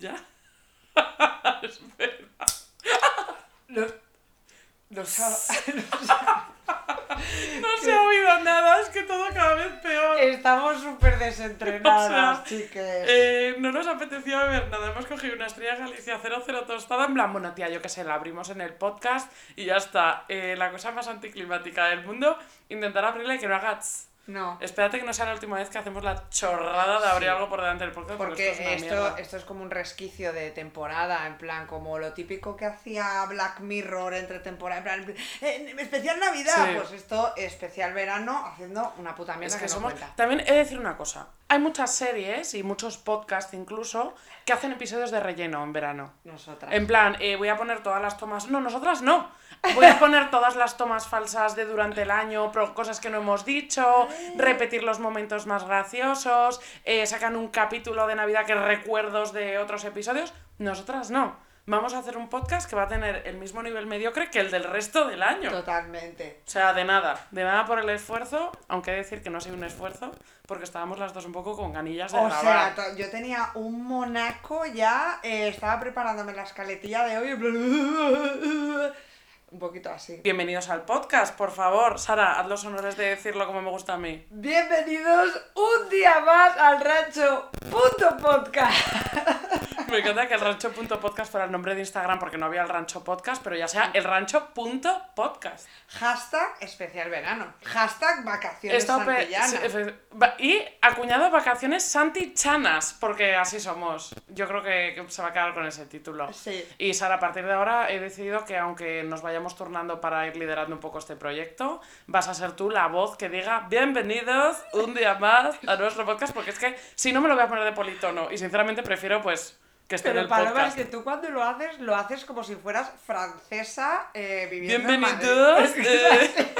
¿Ya? No, no sa- No se ha oído nada, es que todo cada vez peor. Estamos súper O desentrenadas, sea, chiques. Eh, no nos apetecía beber nada. Hemos cogido una estrella Galicia 00 tostada. En plan, bueno, tía, yo qué sé, la abrimos en el podcast y ya está. Eh, la cosa más anticlimática del mundo. Intentar abrirla y que no haga tss. No. Espérate que no sea la última vez que hacemos la chorrada de abrir Sí. algo por delante del podcast. Porque esto es esto, es como un resquicio de temporada, en plan, como lo típico que hacía Black Mirror entre temporada, en plan, especial Navidad, Sí. pues esto, especial verano, haciendo una puta mierda Es que, que no somos... cuenta. También he de decir una cosa. Hay muchas series y muchos podcasts incluso que hacen episodios de relleno en verano. Nosotras. En plan, eh, voy a poner todas las tomas. No, nosotras no. Voy a poner todas las tomas falsas de durante el año, cosas que no hemos dicho, repetir los momentos más graciosos, eh, sacan un capítulo de Navidad que recuerdos de otros episodios. Nosotras no. Vamos a hacer un podcast que va a tener el mismo nivel mediocre que el del resto del año. Totalmente. O sea, de nada, de nada por el esfuerzo, aunque decir que no ha sido un esfuerzo, porque estábamos las dos un poco con ganillas de O grabar. sea, yo tenía un monaco ya, eh, estaba preparándome la escaletilla de hoy, un poquito así. Bienvenidos al podcast, por favor. Sara, haz los honores de decirlo como me gusta a mí. Bienvenidos un día más al rancho punto podcast. Me encanta que el rancho.podcast fuera el nombre de Instagram porque no había el rancho podcast, pero ya sea el rancho.podcast. Hashtag especial verano. Hashtag vacaciones Esto santillanas. y acuñado vacaciones santichanas, porque así somos. Yo creo que, se va a quedar con ese título. Sí. Y Sara, a partir de ahora he decidido que aunque nos vayamos turnando para ir liderando un poco este proyecto, vas a ser tú la voz que diga bienvenidos un día más a nuestro podcast, porque es que si no me lo voy a poner de politono y sinceramente prefiero pues que en Pero el Paloma, es que tú cuando lo haces, lo haces como si fueras francesa eh, viviendo en Madrid. Bienvenidos. eh,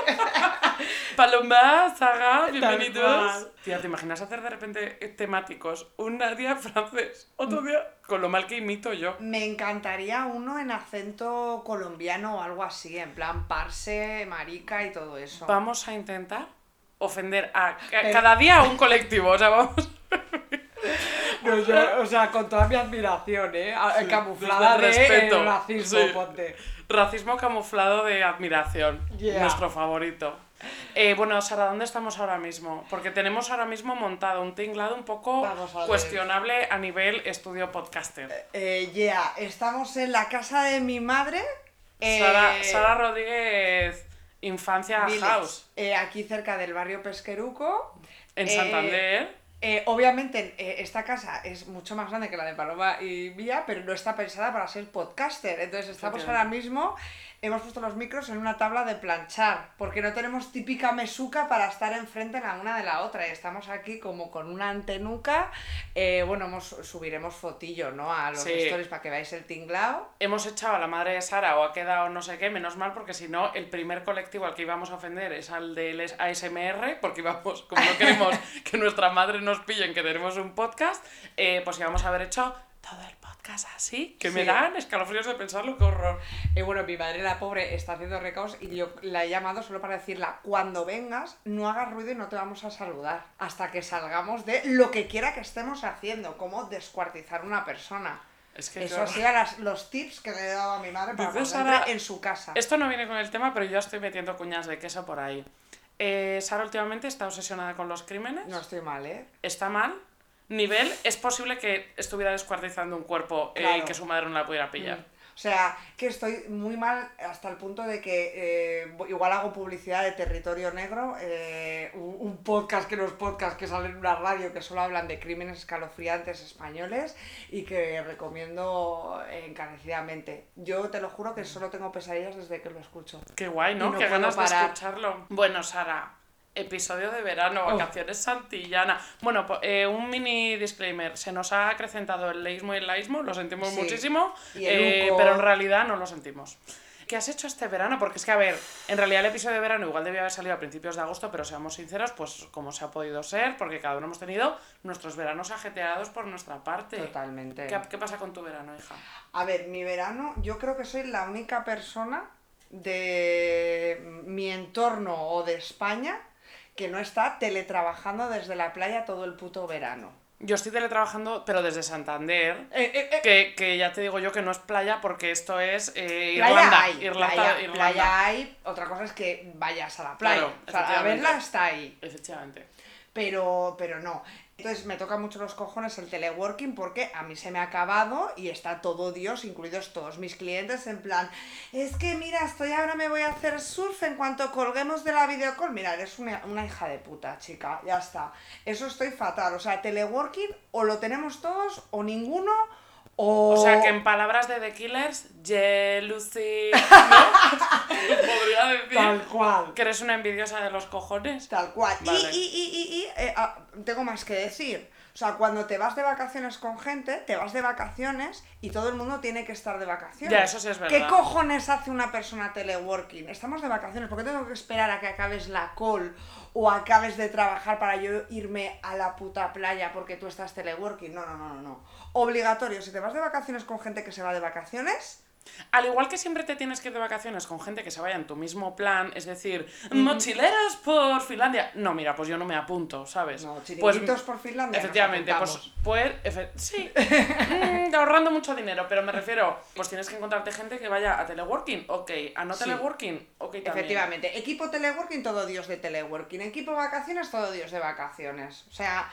Paloma, Saga, bienvenidos. Tía, ¿te imaginas hacer de repente temáticos? Un día francés, otro día con lo mal que imito yo. Me encantaría uno en acento colombiano o algo así, en plan parse, marica y todo eso. Vamos a intentar ofender a Pero- cada día a un colectivo. O sea, vamos. No, yo- o sea, con toda mi admiración, ¿eh? A- Camuflada de respeto, eh, racismo, sí. ponte. Racismo camuflado de admiración. Yeah. Nuestro favorito. Eh, bueno, Sara, ¿dónde estamos ahora mismo? Porque tenemos ahora mismo montado un tinglado un poco a cuestionable a nivel estudio podcaster. Eh, yeah, estamos en la casa de mi madre. eh, Sara, Sara Rodríguez, Infancia Village, House, eh, aquí cerca del barrio Pesqueruco. en Eh, Santander. Eh, obviamente eh, esta casa es mucho más grande que la de Paloma y Mía, pero no está pensada para ser podcaster. Entonces estamos ahora mismo, hemos puesto los micros en una tabla de planchar, porque no tenemos típica mesuca para estar enfrente la una de la otra. Y estamos aquí como con una antenuca. Eh, bueno, hemos- subiremos fotillo, ¿no? A los Sí. stories para que veáis el tinglao. Hemos echado a la madre de Sara o ha quedado no sé qué, menos mal, porque si no, el primer colectivo al que íbamos a ofender es al del ASMR, porque íbamos, como no queremos que nuestra madre nos pillen que tenemos un podcast, eh, pues íbamos a haber hecho todo el podcast así, que me dan escalofríos de pensarlo, qué horror. Y bueno, mi madre, la pobre, está haciendo recaos y yo la he llamado solo para decirla, cuando vengas, no hagas ruido y no te vamos a saludar. Hasta que salgamos de lo que quiera que estemos haciendo, como descuartizar una persona. Es que Eso sido las- los tips que le he dado a mi madre para Sara- en su casa. Esto no viene con el tema, pero yo estoy metiendo cuñas de queso por ahí. Eh, Sara últimamente está obsesionada con los crímenes. No estoy mal, ¿eh? está mal. Nivel, es posible que estuviera descuartizando un cuerpo eh, y Claro. que su madre no la pudiera pillar. O sea, que estoy muy mal hasta el punto de que eh, igual hago publicidad de Territorio Negro, eh, un, un podcast que no es podcast, que sale en una radio que solo hablan de crímenes escalofriantes españoles y que recomiendo encarecidamente. Yo te lo juro que solo tengo pesadillas desde que lo escucho. Qué guay, ¿no? Qué ganas de escucharlo. Bueno, Sara, episodio de verano, Oh. vacaciones santillana. Bueno, po- eh, un mini disclaimer. Se nos ha acrecentado el leísmo y el laísmo, lo sentimos Sí. muchísimo, eh, pero en realidad no lo sentimos. ¿Qué has hecho este verano? Porque es que, a ver, en realidad el episodio de verano igual debía haber salido a principios de agosto, pero seamos sinceros, pues como se ha podido ser, porque cada uno hemos tenido nuestros veranos ajeteados por nuestra parte. Totalmente. ¿Qué, qué pasa con tu verano, hija? A ver, mi verano, yo creo que soy la única persona de mi entorno o de España que no está teletrabajando desde la playa todo el puto verano. Yo estoy teletrabajando, pero desde Santander, Eh, eh, eh, que, que ya te digo yo que no es playa porque esto es playa Irlanda. hay, Irlanda, playa, Irlanda. playa hay, otra cosa es que vayas a la playa. Claro, o sea, a verla está ahí. Efectivamente. pero, pero no. Entonces me toca mucho los cojones el teleworking porque a mí se me ha acabado y está todo Dios, incluidos todos mis clientes, en plan, es que mira, estoy ahora me voy a hacer surf en cuanto colguemos de la videocall. Mira, eres una, una hija de puta, chica, ya está. Eso estoy fatal. O sea, teleworking o lo tenemos todos o ninguno. O, O sea que en palabras de The Killers, jealousy, ¿no? Podría decir Tal cual. que eres una envidiosa de los cojones. Tal cual. Y- Vale. Y, y, y, y, eh, ah, tengo más que decir. O sea, cuando te vas de vacaciones con gente, te vas de vacaciones y todo el mundo tiene que estar de vacaciones. Ya, eso sí es verdad. ¿Qué cojones hace una persona teleworking? Estamos de vacaciones, ¿por qué tengo que esperar a que acabes la call o acabes de trabajar para yo irme a la puta playa porque tú estás teleworking? No, no, no, no, no. Obligatorio, si te vas de vacaciones con gente que se va de vacaciones, Al igual que siempre te tienes que ir de vacaciones con gente que se vaya en tu mismo plan, es decir, mochileros por Finlandia. No, mira, pues yo no me apunto, ¿sabes? no, pues, por Finlandia. Efectivamente, pues, pues efe- sí, Mm, ahorrando mucho dinero, pero me refiero, pues tienes que encontrarte gente que vaya a teleworking, ok, a no Sí. teleworking, ok también. Efectivamente, equipo teleworking, todo Dios de teleworking. Equipo vacaciones, todo Dios de vacaciones. O sea,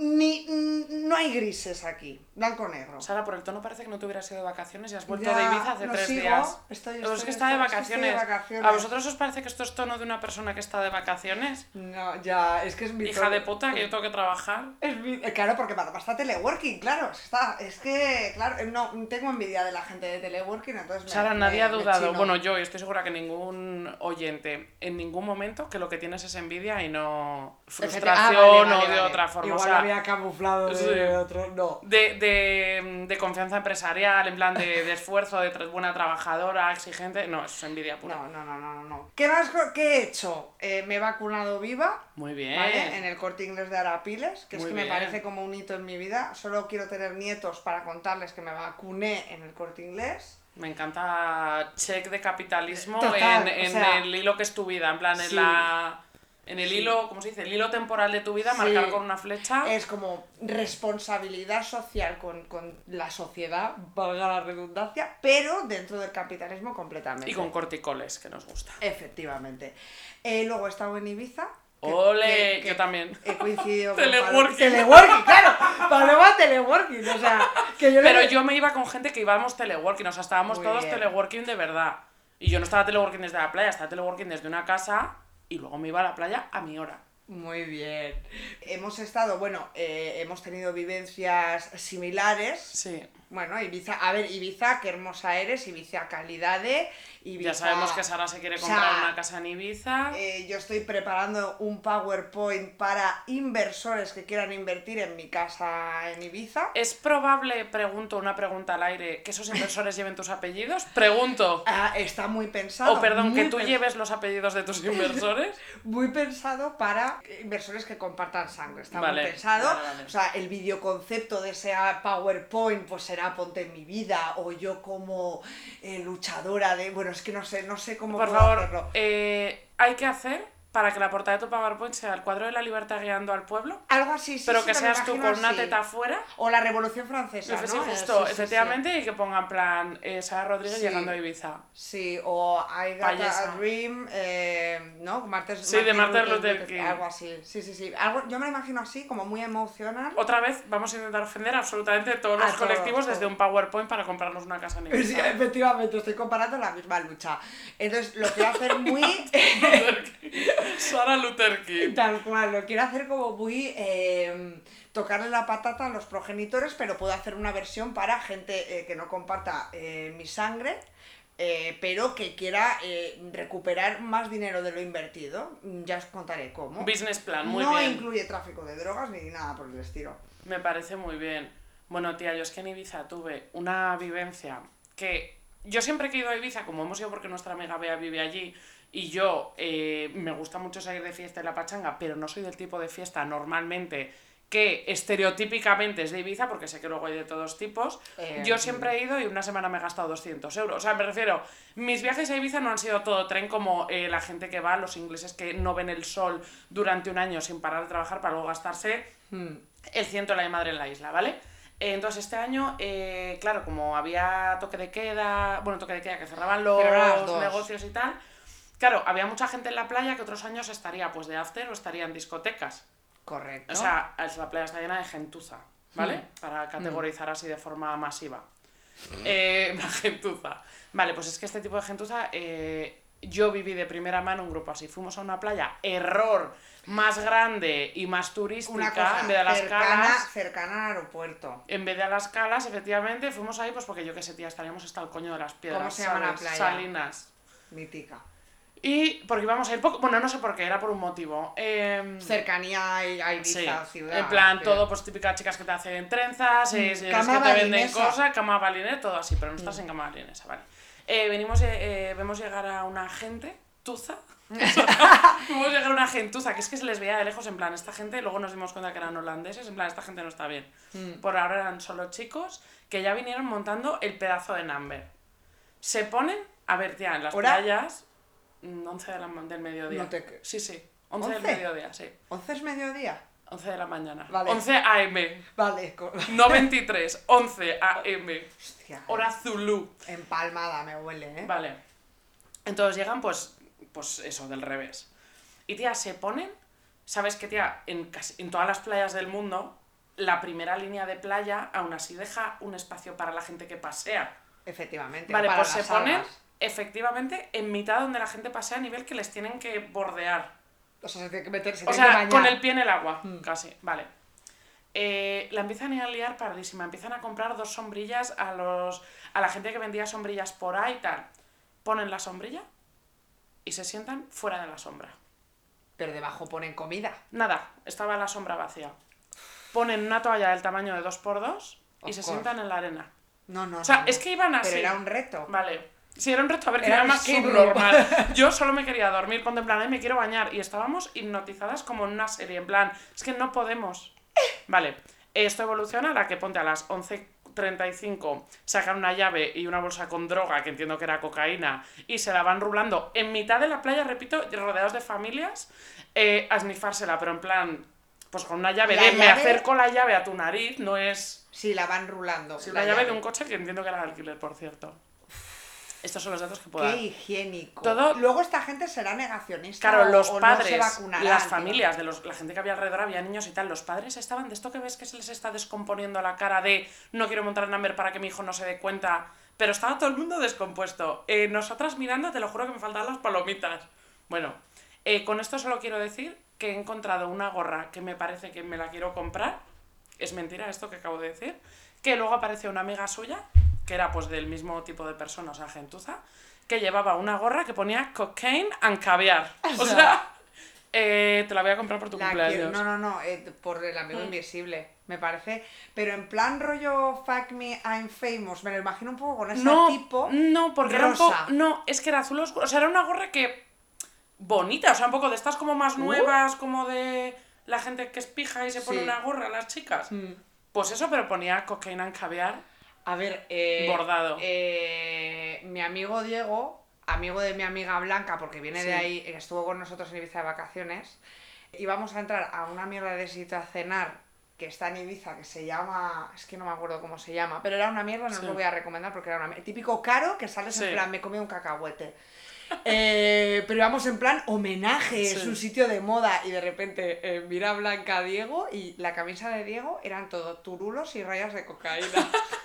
ni, no hay grises aquí, blanco negro. Sara, por el tono parece que no te hubieras ido de vacaciones y has vuelto Ya, de Ibiza hace tres sigo, días. estoy- es que está de estoy- es que estoy de vacaciones. ¿A vosotros os parece que esto es tono de una persona que está de vacaciones? No, ya, es que es mi Hija tono. de puta, que yo tengo que trabajar. Es mi- eh, Claro, porque para está teleworking, claro. Está, es que, claro, eh, no, tengo envidia de la gente de teleworking, entonces me. Sara, me- nadie ha dudado, bueno, yo y estoy segura que ningún oyente, en ningún momento, que lo que tienes es envidia y no frustración Ah, vale, vale, o de vale. otra forma. Igual o sea, había camuflado de sí. otro. No. de, de, de confianza empresarial, en plan de, de esfuerzo, de buena trabajadora, exigente. No, eso es envidia pura. No, no, no, no, no. ¿Qué más qué he hecho? Eh, me he vacunado viva. Muy bien. ¿Vale? En el corte inglés de Arapiles, que Muy es que me parece como un hito en mi vida. Solo quiero tener nietos para contarles que me vacuné en el corte inglés. Me encanta check de capitalismo Total, en, o en sea, el hilo que es tu vida, en plan, en sí. la... En el Sí. hilo, ¿cómo se dice? El hilo temporal de tu vida, Sí. marcar con una flecha. Es como responsabilidad social con, con la sociedad, valga la redundancia, pero dentro del capitalismo completamente. Y con corticoles, que nos gusta. Efectivamente. Eh, luego he estado en Ibiza. que- ¡Ole! que- que Yo también. He coincidido con Teleworking. Teleworking, claro. Paloma teleworking. O sea, que yo le- Pero yo me iba con gente que íbamos teleworking, o sea, estábamos Muy todos bien. teleworking de verdad. Y yo no estaba teleworking desde la playa, estaba teleworking desde una casa y luego me iba a la playa a mi hora. Muy bien. Hemos estado, bueno, eh, hemos tenido vivencias similares. Sí. Bueno, Ibiza, a ver, Ibiza, qué hermosa eres, Ibiza calidad de, Ibiza... Ya sabemos que Sara se quiere o sea, comprar una casa en Ibiza. Eh, yo estoy preparando un PowerPoint para inversores que quieran invertir en mi casa en Ibiza. ¿Es probable, pregunto una pregunta al aire, que esos inversores lleven tus apellidos? Pregunto. Ah, está muy pensado. O perdón, que tú pens- lleves los apellidos de tus inversores. Muy pensado para inversores que compartan sangre. Está Vale, muy pensado. vale, vale. O sea, el videoconcepto de ese PowerPoint pues será Ponte en mi vida o yo como eh, luchadora de... Bueno, es que no sé, no sé cómo Por puedo favor, hacerlo. eh, hay que hacer para que la portada de tu PowerPoint sea el cuadro de la libertad guiando al pueblo, Algo así, sí, pero sí, que seas tú con una teta afuera. O la Revolución Francesa, ¿no? sí, Eh, justo, efectivamente, y que pongan plan eh, Sara Rodríguez llegando a Ibiza. Sí, o I Got a Dream, eh, ¿no? Martes, Sí, de Martin Luther King. Algo así, sí, sí, sí. Algo, yo me lo imagino así, como muy emocional. Otra vez vamos a intentar ofender absolutamente todos A los colectivos desde un PowerPoint para comprarnos una casa en Sí, efectivamente, estoy comparando la misma lucha. Entonces, lo quiero hacer muy... Sara Luther King. Tal cual, lo quiero hacer como muy... eh, tocarle la patata a los progenitores, pero puedo hacer una versión para gente eh, que no comparta eh, mi sangre, eh, pero que quiera eh, recuperar más dinero de lo invertido. Ya os contaré cómo. Business plan, muy no bien. incluye tráfico de drogas ni nada por el estilo. Me parece muy bien. Bueno, tía, yo es que en Ibiza tuve una vivencia que yo siempre que he ido a Ibiza, como hemos ido porque nuestra amiga Bea vive allí, y yo eh, me gusta mucho salir de fiesta en la pachanga, pero no soy del tipo de fiesta normalmente que estereotípicamente es de Ibiza, porque sé que luego hay de todos tipos. Eh, yo siempre he ido y una semana me he gastado 200 euros. O sea, me refiero, mis viajes a Ibiza no han sido todo tren como eh, la gente que va, los ingleses que no ven el sol durante un año sin parar de trabajar para luego gastarse Hmm. el ciento la de madre en la isla, ¿vale? Eh, Entonces este año, eh, claro, como había toque de queda, bueno, toque de queda, que cerraban los negocios y tal, claro, había mucha gente en la playa que otros años estaría pues de after o estaría en discotecas. Correcto. O sea, la playa está llena de gentuza, ¿vale? Mm. Para categorizar así de forma masiva. Eh, la gentuza. Vale, pues es que este tipo de gentuza, eh, yo viví de primera mano un grupo así. Fuimos a una playa, error, más grande y más turística, una cosa en vez de las cercana, calas. cercana al aeropuerto. En vez de a las calas, efectivamente, fuimos ahí pues porque yo qué sé, tía, estaríamos hasta el coño de las piedras. ¿Cómo se llama la playa? Salinas. Mítica. Y porque íbamos a ir poco, bueno, no sé por qué, era por un motivo. Em, Cercanía a Ibiza, Sí, ciudad. en plan, todo, pues típicas chicas que te hacen trenzas, eh, es, es cama que te venden cosas, cama balinesa, todo así, pero no estás en cama balinesa, vale. Eh, venimos, eh, eh, vemos llegar a una gente, tuza, vemos llegar a una gentuza, que es que se les veía de lejos, en plan, esta gente, luego nos dimos cuenta que eran holandeses, en plan, esta gente no está bien. Mm. Por ahora eran solo chicos que ya vinieron montando el pedazo de number. Se ponen, a ver, tía, en las ¿Hora? playas, mm, 11 de la, del mediodía. No te Sí, sí, 11, del ¿11? mediodía, sí. 11 es mediodía. 11 de la mañana. Vale. 11 AM. Vale, No 23, 11 AM. Hostia, Hora Zulu. empalmada me huele, ¿eh? Vale. Entonces llegan, pues, pues eso, del revés. Y tía, se ponen. ¿Sabes qué, tía? En, casi, en todas las playas del mundo, la primera línea de playa aún así deja un espacio para la gente que pasea. Efectivamente. Vale, para pues se las ponen. Efectivamente, en mitad donde la gente pasea a nivel que les tienen que bordear. O sea, se tiene que meter, se O tiene que sea, con el pie en el agua, Mm. casi. Vale. Eh, la empiezan a liar pardísima. Empiezan a comprar dos sombrillas a los a la gente que vendía sombrillas por ahí y tal. Ponen la sombrilla y se sientan fuera de la sombra. Pero debajo ponen comida. Nada, estaba la sombra vacía. Ponen una toalla del tamaño de 2x2 y Of se course. sientan en la arena. No, no, O sea, no, no. es que iban así. Pero era un reto. Vale. Sí, era un ver, que Era más subnormal. Yo solo me quería dormir, ponte en plan, "Ay, me quiero bañar. Y estábamos hipnotizadas como en una serie, en plan, es que no podemos. Vale, esto evoluciona a la que ponte a las 11.35, sacan una llave y una bolsa con droga, que entiendo que era cocaína, y se la van rulando en mitad de la playa, repito, rodeados de familias, eh, a snifársela, pero en plan, pues con una llave La de me llave- acerco la llave a tu nariz, no es... Sí, la van rulando. Sí, la una llave de un coche que entiendo que era de alquiler, por cierto. Estos son los datos que puedo Qué dar. higiénico. Todo- Luego esta gente será negacionista. Claro, o- los o no padres, se las familias, de los, la gente que había alrededor, había niños y tal, los padres estaban de esto que ves que se les está descomponiendo la cara de no quiero montar en Amber para que mi hijo no se dé cuenta, pero estaba todo el mundo descompuesto. Eh, nosotras mirando, te lo juro que me faltaban las palomitas. Bueno, eh, con esto solo quiero decir que he encontrado una gorra que me parece que me la quiero comprar. Es mentira esto que acabo de decir. Que luego apareció una amiga suya, que era pues del mismo tipo de persona, o sea, gentuza, que llevaba una gorra que ponía cocaine and caviar. O sea, eh, te la voy a comprar por tu La cumpleaños. quiero- no, no, no, eh, por el Mm. amigo invisible, me parece. Pero en plan rollo Fuck Me, I'm Famous, me lo imagino un poco con ese no, tipo. no, porque era un poco. rosa. No, es que era azul oscuro. O sea, era una gorra que. bonita, o sea, un poco de estas como más Uh. nuevas, como de la gente que es pija y se pone Sí. una gorra, las chicas. Mm. Pues eso, pero ponía cocaine and caviar. A ver, eh, Bordado. eh, mi amigo Diego, amigo de mi amiga Blanca, porque viene Sí. de ahí, estuvo con nosotros en Ibiza de vacaciones, íbamos a entrar a una mierda de sitio a cenar que está en Ibiza, que se llama, es que no me acuerdo cómo se llama, pero era una mierda, no os lo voy a recomendar porque era una mierda. Típico caro que sales Sí. en plan, me comí un cacahuete. Eh, pero íbamos en plan homenaje, es un sitio de moda y de repente eh, mira Blanca a Diego y la camisa de Diego eran todo turulos y rayas de cocaína.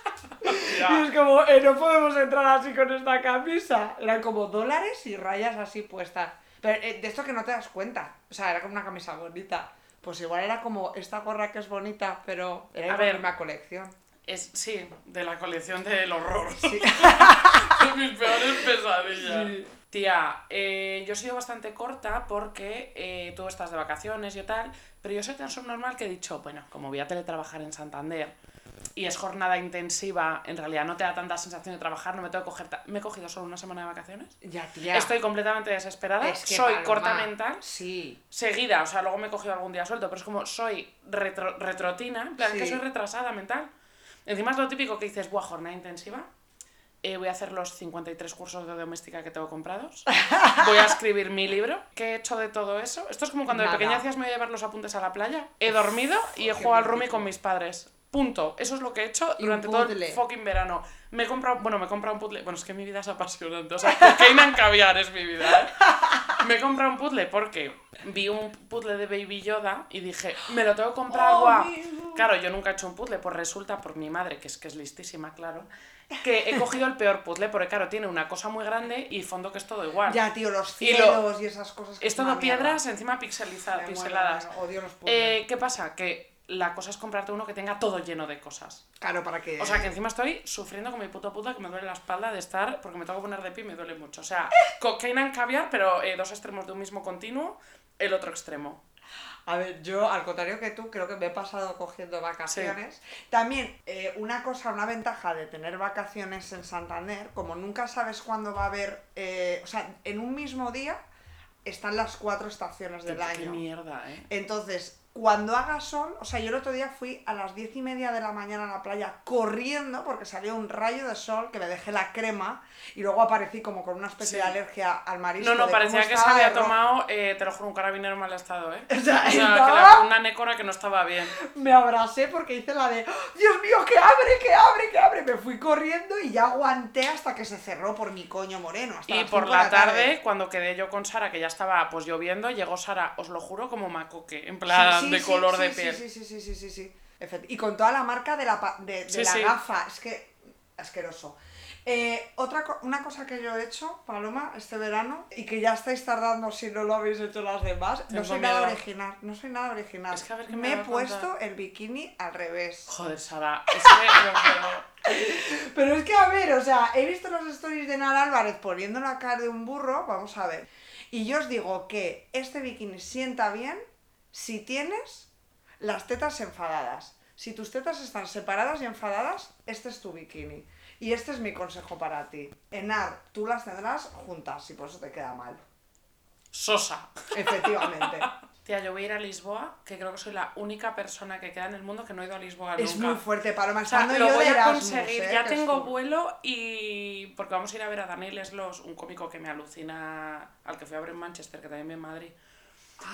Y es como, eh, no podemos entrar así con esta camisa. Eran como dólares y rayas así puestas. Pero eh, de esto que no te das cuenta. O sea, era como una camisa bonita. Pues igual era como esta gorra que es bonita, pero era A ver. misma colección. Es, sí, de la colección del horror. Sí. de mis peores pesadillas. Sí. Tía, eh, yo he sido bastante corta porque eh, tú estás de vacaciones y tal, pero yo soy tan subnormal que he dicho, bueno, como voy a teletrabajar en Santander y es jornada intensiva, en realidad no te da tanta sensación de trabajar, no me tengo que coger... Me he cogido solo una semana de vacaciones. Ya, tía. Estoy completamente desesperada, Es que, soy Paloma, corta mental, Sí. seguida, o sea, luego me he cogido algún día suelto, pero es como soy retro- retrotina, en plan, Sí. que soy retrasada mental. Encima es lo típico que dices, buah, jornada intensiva. eh, voy a hacer los 53 cursos de doméstica que tengo comprados, voy a escribir mi libro. ¿Qué he hecho de todo eso? Esto es como cuando de Nada. pequeña hacías me voy a llevar los apuntes a la playa. He dormido y he jugado al rumi con mis padres. Punto. Eso es lo que he hecho durante todo el fucking verano. Me he comprado, bueno, me he comprado un puzzle. Bueno, es que mi vida es apasionante. O sea, cocaína en caviar es mi vida. ¿eh? Me he comprado un puzzle porque vi un puzzle de Baby Yoda y dije, me lo tengo que comprar, Oh, guau. Claro, yo nunca he hecho un puzzle, pues resulta por mi madre, que es que es listísima, claro, que he cogido el peor puzzle, porque claro, tiene una cosa muy grande y fondo que es todo igual. Ya, tío, los Y lo- cielos y, esas cosas. que Es todo mierda. piedras encima pixeliza- Me muero, pixeladas. Odio los puzzles. Eh, ¿Qué pasa? Que la cosa es comprarte uno que tenga todo lleno de cosas. claro, para que. O sea, que encima estoy sufriendo con mi puto puta que me duele la espalda de estar, porque me tengo que poner de pie y me duele mucho. O sea, cocaína en caviar, pero eh, dos extremos de un mismo continuo, el otro extremo. A ver, yo al contrario que tú, creo que me he pasado cogiendo vacaciones. También, eh, una cosa, una ventaja de tener vacaciones en Santander, como nunca sabes cuándo va a haber. eh, o sea, en un mismo día están las cuatro estaciones del Qué- Qué año. mierda, ¿eh? Entonces, cuando haga sol, o sea, yo el otro día fui a las diez y media de la mañana a la playa corriendo porque salió un rayo de sol que me dejé la crema y luego aparecí como con una especie Sí. de alergia al marisco. No, no, parecía que se había tomado, eh, te lo juro, un carabinero mal estado, ¿eh? O sea, que estaba- la- una nécora que no estaba bien. Me abracé porque hice la de "¡Oh, Dios mío, que abre, que abre, que abre. Me fui corriendo y ya aguanté hasta que se cerró por mi coño moreno. hasta Y por la tarde, cuando quedé yo con Sara, que ya estaba pues lloviendo, llegó Sara, os lo juro, como macoque, en plan Sí, sí, de sí, color de piel. Sí, sí, sí, sí, sí, sí. Y con toda la marca de la, de, de la gafa. Es que asqueroso. Eh, otra una cosa que yo he hecho, Paloma, este verano, y que ya estáis tardando si no lo habéis hecho las demás, no soy nada original, no soy nada original. Es que a ver qué me me he puesto contar. el bikini al revés. Joder, Sara, es que. Pero es que, a ver, o sea, he visto los stories de Nara Álvarez poniendo la cara de un burro, vamos a ver. Y yo os digo que este bikini sienta bien si tienes las tetas enfadadas. Si tus tetas están separadas y enfadadas, este es tu bikini. Y este es mi consejo para ti. Enar, tú las tendrás juntas y por eso te queda mal. Sosa. Efectivamente. Tía, yo voy a ir a Lisboa, que creo que soy la única persona que queda en el mundo que no ha ido a Lisboa es nunca. muy fuerte, Paloma. O sea, lo yo voy de a conseguir. ¿eh? ya es tengo vuelo y. Porque vamos a ir a ver a Daniel Leslos, un cómico que me alucina, al que fui a ver en Manchester, que también vi en Madrid.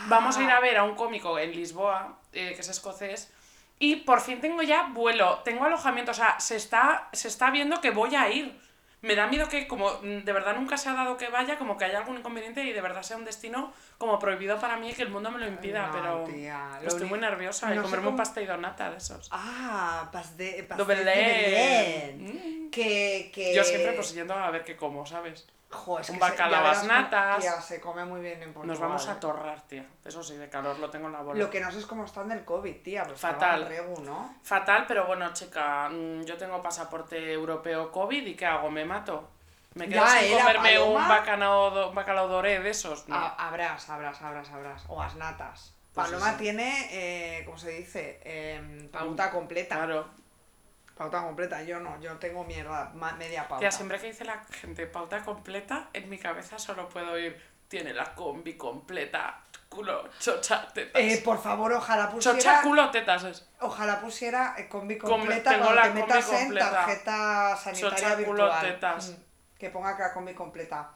Vamos a ir a ver a un cómico en Lisboa, eh, que es escocés. Y por fin tengo ya vuelo, tengo alojamiento, o sea, se está, se está viendo que voy a ir. Me da miedo que, como mm, de verdad nunca se ha dado que vaya, como que haya algún inconveniente y de verdad sea un destino como prohibido para mí y que el mundo me lo impida, No, pero tía, lo estoy muy nerviosa de no sé comerme cómo- un pastel de nata de esos. Ah, pastel, de Belén. Belén. Que, que... Yo siempre pues yendo a ver qué como, ¿sabes? Jo, es un que bacalao cómo- natas. tía, se come muy bien en Portugal. Nos vamos a eh. torrar, tía. Eso sí, de calor lo tengo en la bola. Lo que no sé es cómo están del COVID, tía. Pues Fatal. regu, ¿no? Fatal, pero bueno, chica, mm, yo tengo pasaporte europeo COVID y ¿qué hago? ¿Me mato? ¿Me quedo Ya sin era, comerme un bacalao, un bacalao doré de esos? No. Ah, habrás, habrás, habrás, habrás. O las natas. Pues Paloma tiene, eh, ¿cómo se dice? Em, pauta completa. Claro. Pauta completa. Yo no, yo tengo mierda, media pauta. Tía, siempre que dice la gente pauta completa, en mi cabeza solo puedo ir, tiene la combi completa, culo, chocha, tetas. Eh, por favor, ojalá chocha, pusiera, culo, tetas es. ojalá pusiera eh, combi Com- completa la te combi metas en completa. tarjeta sanitaria Chocha, culo, virtual. tetas. Mm, Que ponga que la combi completa.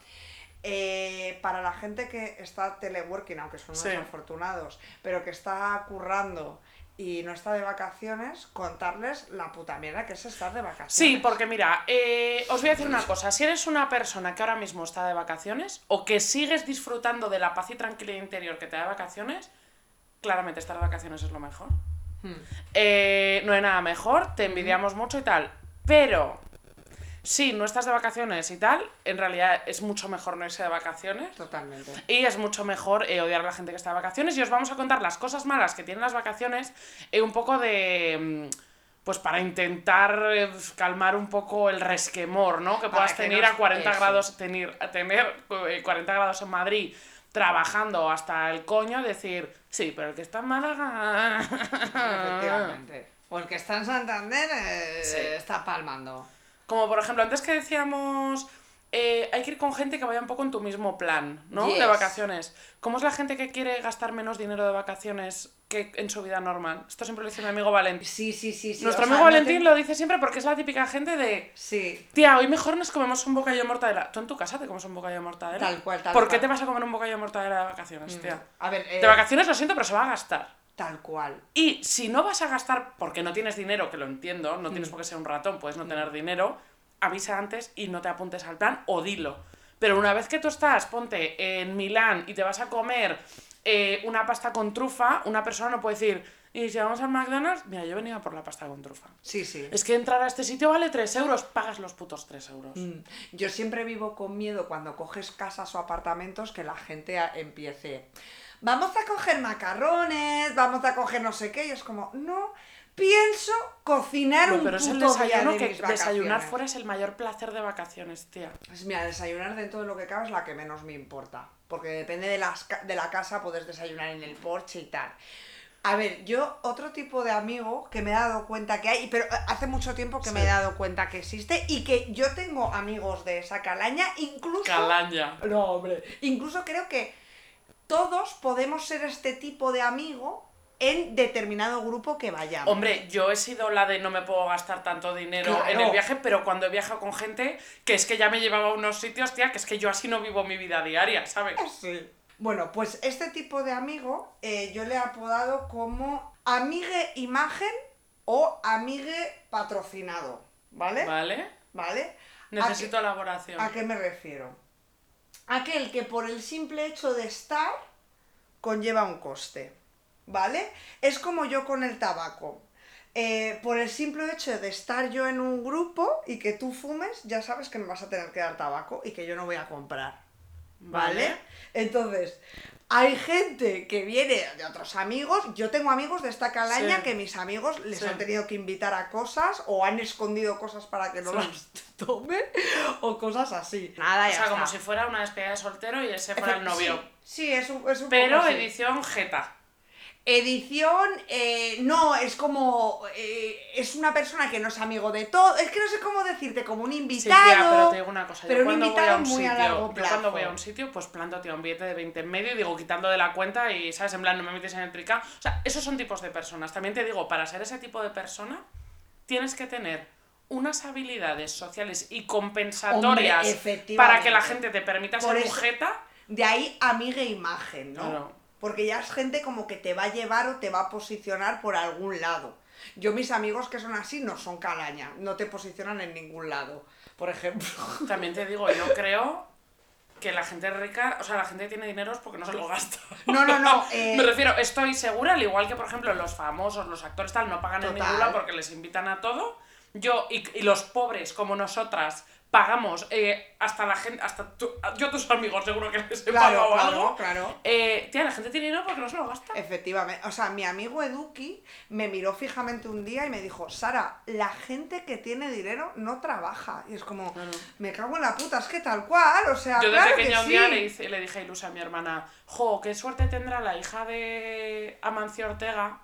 Eh, para la gente que está teleworking, aunque son unos Sí. afortunados, pero que está currando y no está de vacaciones, contarles la puta mierda que es estar de vacaciones. Sí, porque mira, eh, os voy a decir una cosa, si eres una persona que ahora mismo está de vacaciones o que sigues disfrutando de la paz y tranquilidad interior que te da vacaciones, claramente estar de vacaciones es lo mejor. Hmm. Eh, no hay nada mejor, te envidiamos mucho y tal, pero si no estás de vacaciones y tal, en realidad es mucho mejor no irse de vacaciones. Totalmente. Y es mucho mejor eh, odiar a la gente que está de vacaciones. Y os vamos a contar las cosas malas que tienen las vacaciones. eh, un poco de. mm, Pues para intentar eh, calmar un poco el resquemor, ¿no? Que puedas tener a 40 eso. grados, tener, tener eh, 40 grados en Madrid trabajando hasta el coño, decir, sí, pero el que está en Málaga. Efectivamente. O el que está en Santander Sí. está palmando. Como por ejemplo, antes que decíamos eh, hay que ir con gente que vaya un poco en tu mismo plan, ¿no? De vacaciones. ¿Cómo es la gente que quiere gastar menos dinero de vacaciones que en su vida normal? Esto siempre lo dice mi amigo Valentín. Sí, sí, sí. sí. Nuestro o sea, amigo no Valentín te- lo dice siempre porque es la típica gente de... Sí. Tía, hoy mejor nos comemos un bocadillo de mortadela. ¿Tú en tu casa te comes un bocadillo de mortadela? Tal cual, tal ¿Por cual. qué te vas a comer un bocadillo de mortadela de vacaciones, tía? A ver, eh, De vacaciones lo siento, pero se va a gastar. Tal cual. Y si no vas a gastar porque no tienes dinero, que lo entiendo, no Mm. tienes por qué ser un ratón, puedes no tener dinero, avisa antes y no te apuntes al plan o dilo. Pero una vez que tú estás, ponte en Milán y te vas a comer eh, una pasta con trufa, una persona no puede decir, y si vamos al McDonald's, mira, yo venía por la pasta con trufa. Sí, sí. Es que entrar a este sitio vale 3 euros, pagas los putos 3 euros. Mm. Yo siempre vivo con miedo cuando coges casas o apartamentos que la gente empiece. Vamos a coger macarrones, vamos a coger no sé qué, y es como, no, pienso cocinar un pero es el puto día desayuno de que desayunar fuera es el mayor placer de vacaciones, tía. Pues mira, desayunar dentro de lo que cabe es la que menos me importa. Porque depende de, las, de la casa, puedes desayunar en el porche y tal. A ver, yo otro tipo de amigo que me he dado cuenta que hay, pero hace mucho tiempo que me he dado cuenta que existe y que yo tengo amigos de esa calaña, incluso... Calaña. No, hombre. Incluso creo que todos podemos ser este tipo de amigo en determinado grupo que vayamos. Hombre, yo he sido la de no me puedo gastar tanto dinero Claro. en el viaje, pero cuando he viajado con gente que es que ya me llevaba a unos sitios, tía, que es que yo así no vivo mi vida diaria, ¿sabes? Sí. Bueno, pues este tipo de amigo eh, yo le he apodado como amigue imagen o amigue patrocinado, ¿vale? ¿Vale? ¿Vale? Necesito ¿A elaboración. ¿A qué me refiero? Aquel que por el simple hecho de estar conlleva un coste, ¿vale? Es como yo con el tabaco. Eh, por el simple hecho de estar yo en un grupo y que tú fumes, ya sabes que me vas a tener que dar tabaco y que yo no voy a comprar. ¿Vale? Entonces, hay gente que viene de otros amigos. Yo tengo amigos de esta calaña Sí. que mis amigos les Sí. han tenido que invitar a cosas o han escondido cosas para que no Sí. las tome o cosas así. Nada, O ya sea, como si fuera una despedida de soltero y ese fuera el novio. Sí, sí, es un, es un Pero poco así. edición jeta. Edición, eh, no, es como. eh, es una persona que no es amigo de todo. Es que no sé cómo decirte, como un Sí, invitado. tía, pero te digo una cosa. pero yo un cuando voy a un muy a sitio, yo cuando voy a un sitio, pues planto, tío, un billete de 20 en medio y digo, quitando de la cuenta y, ¿sabes? En plan, no me metes en el tricao. O sea, esos son tipos de personas. También te digo, para ser ese tipo de persona, tienes que tener unas habilidades sociales y compensatorias Hombre, para que la gente te permita Por ser eso- sujeta. De ahí amiga e imagen, ¿no? Claro. Porque ya es gente como que te va a llevar o te va a posicionar por algún lado. Yo, mis amigos que son así, no son calaña, no te posicionan en ningún lado. Por ejemplo. También te digo, yo creo que la gente rica, o sea, la gente que tiene dinero es porque no se lo gasta. No, no, no, eh, Me refiero, estoy segura, al igual que, por ejemplo, los famosos, los actores tal, no pagan en ningún lado porque les invitan a todo. Yo y, y los pobres, como nosotras, pagamos eh, hasta la gente, hasta tu- yo a tus amigos seguro que les he Claro, pagado claro, algo. claro. Eh, tía, la gente tiene dinero porque no se lo gasta. Efectivamente. O sea, mi amigo Eduki me miró fijamente un día y me dijo, Sara, la gente que tiene dinero no trabaja. Y es como, me cago en la puta, es que tal cual, o sea, Yo de claro pequeña que un día sí. le, hice- le dije a Ilusa, a mi hermana, jo, qué suerte tendrá la hija de Amancio Ortega,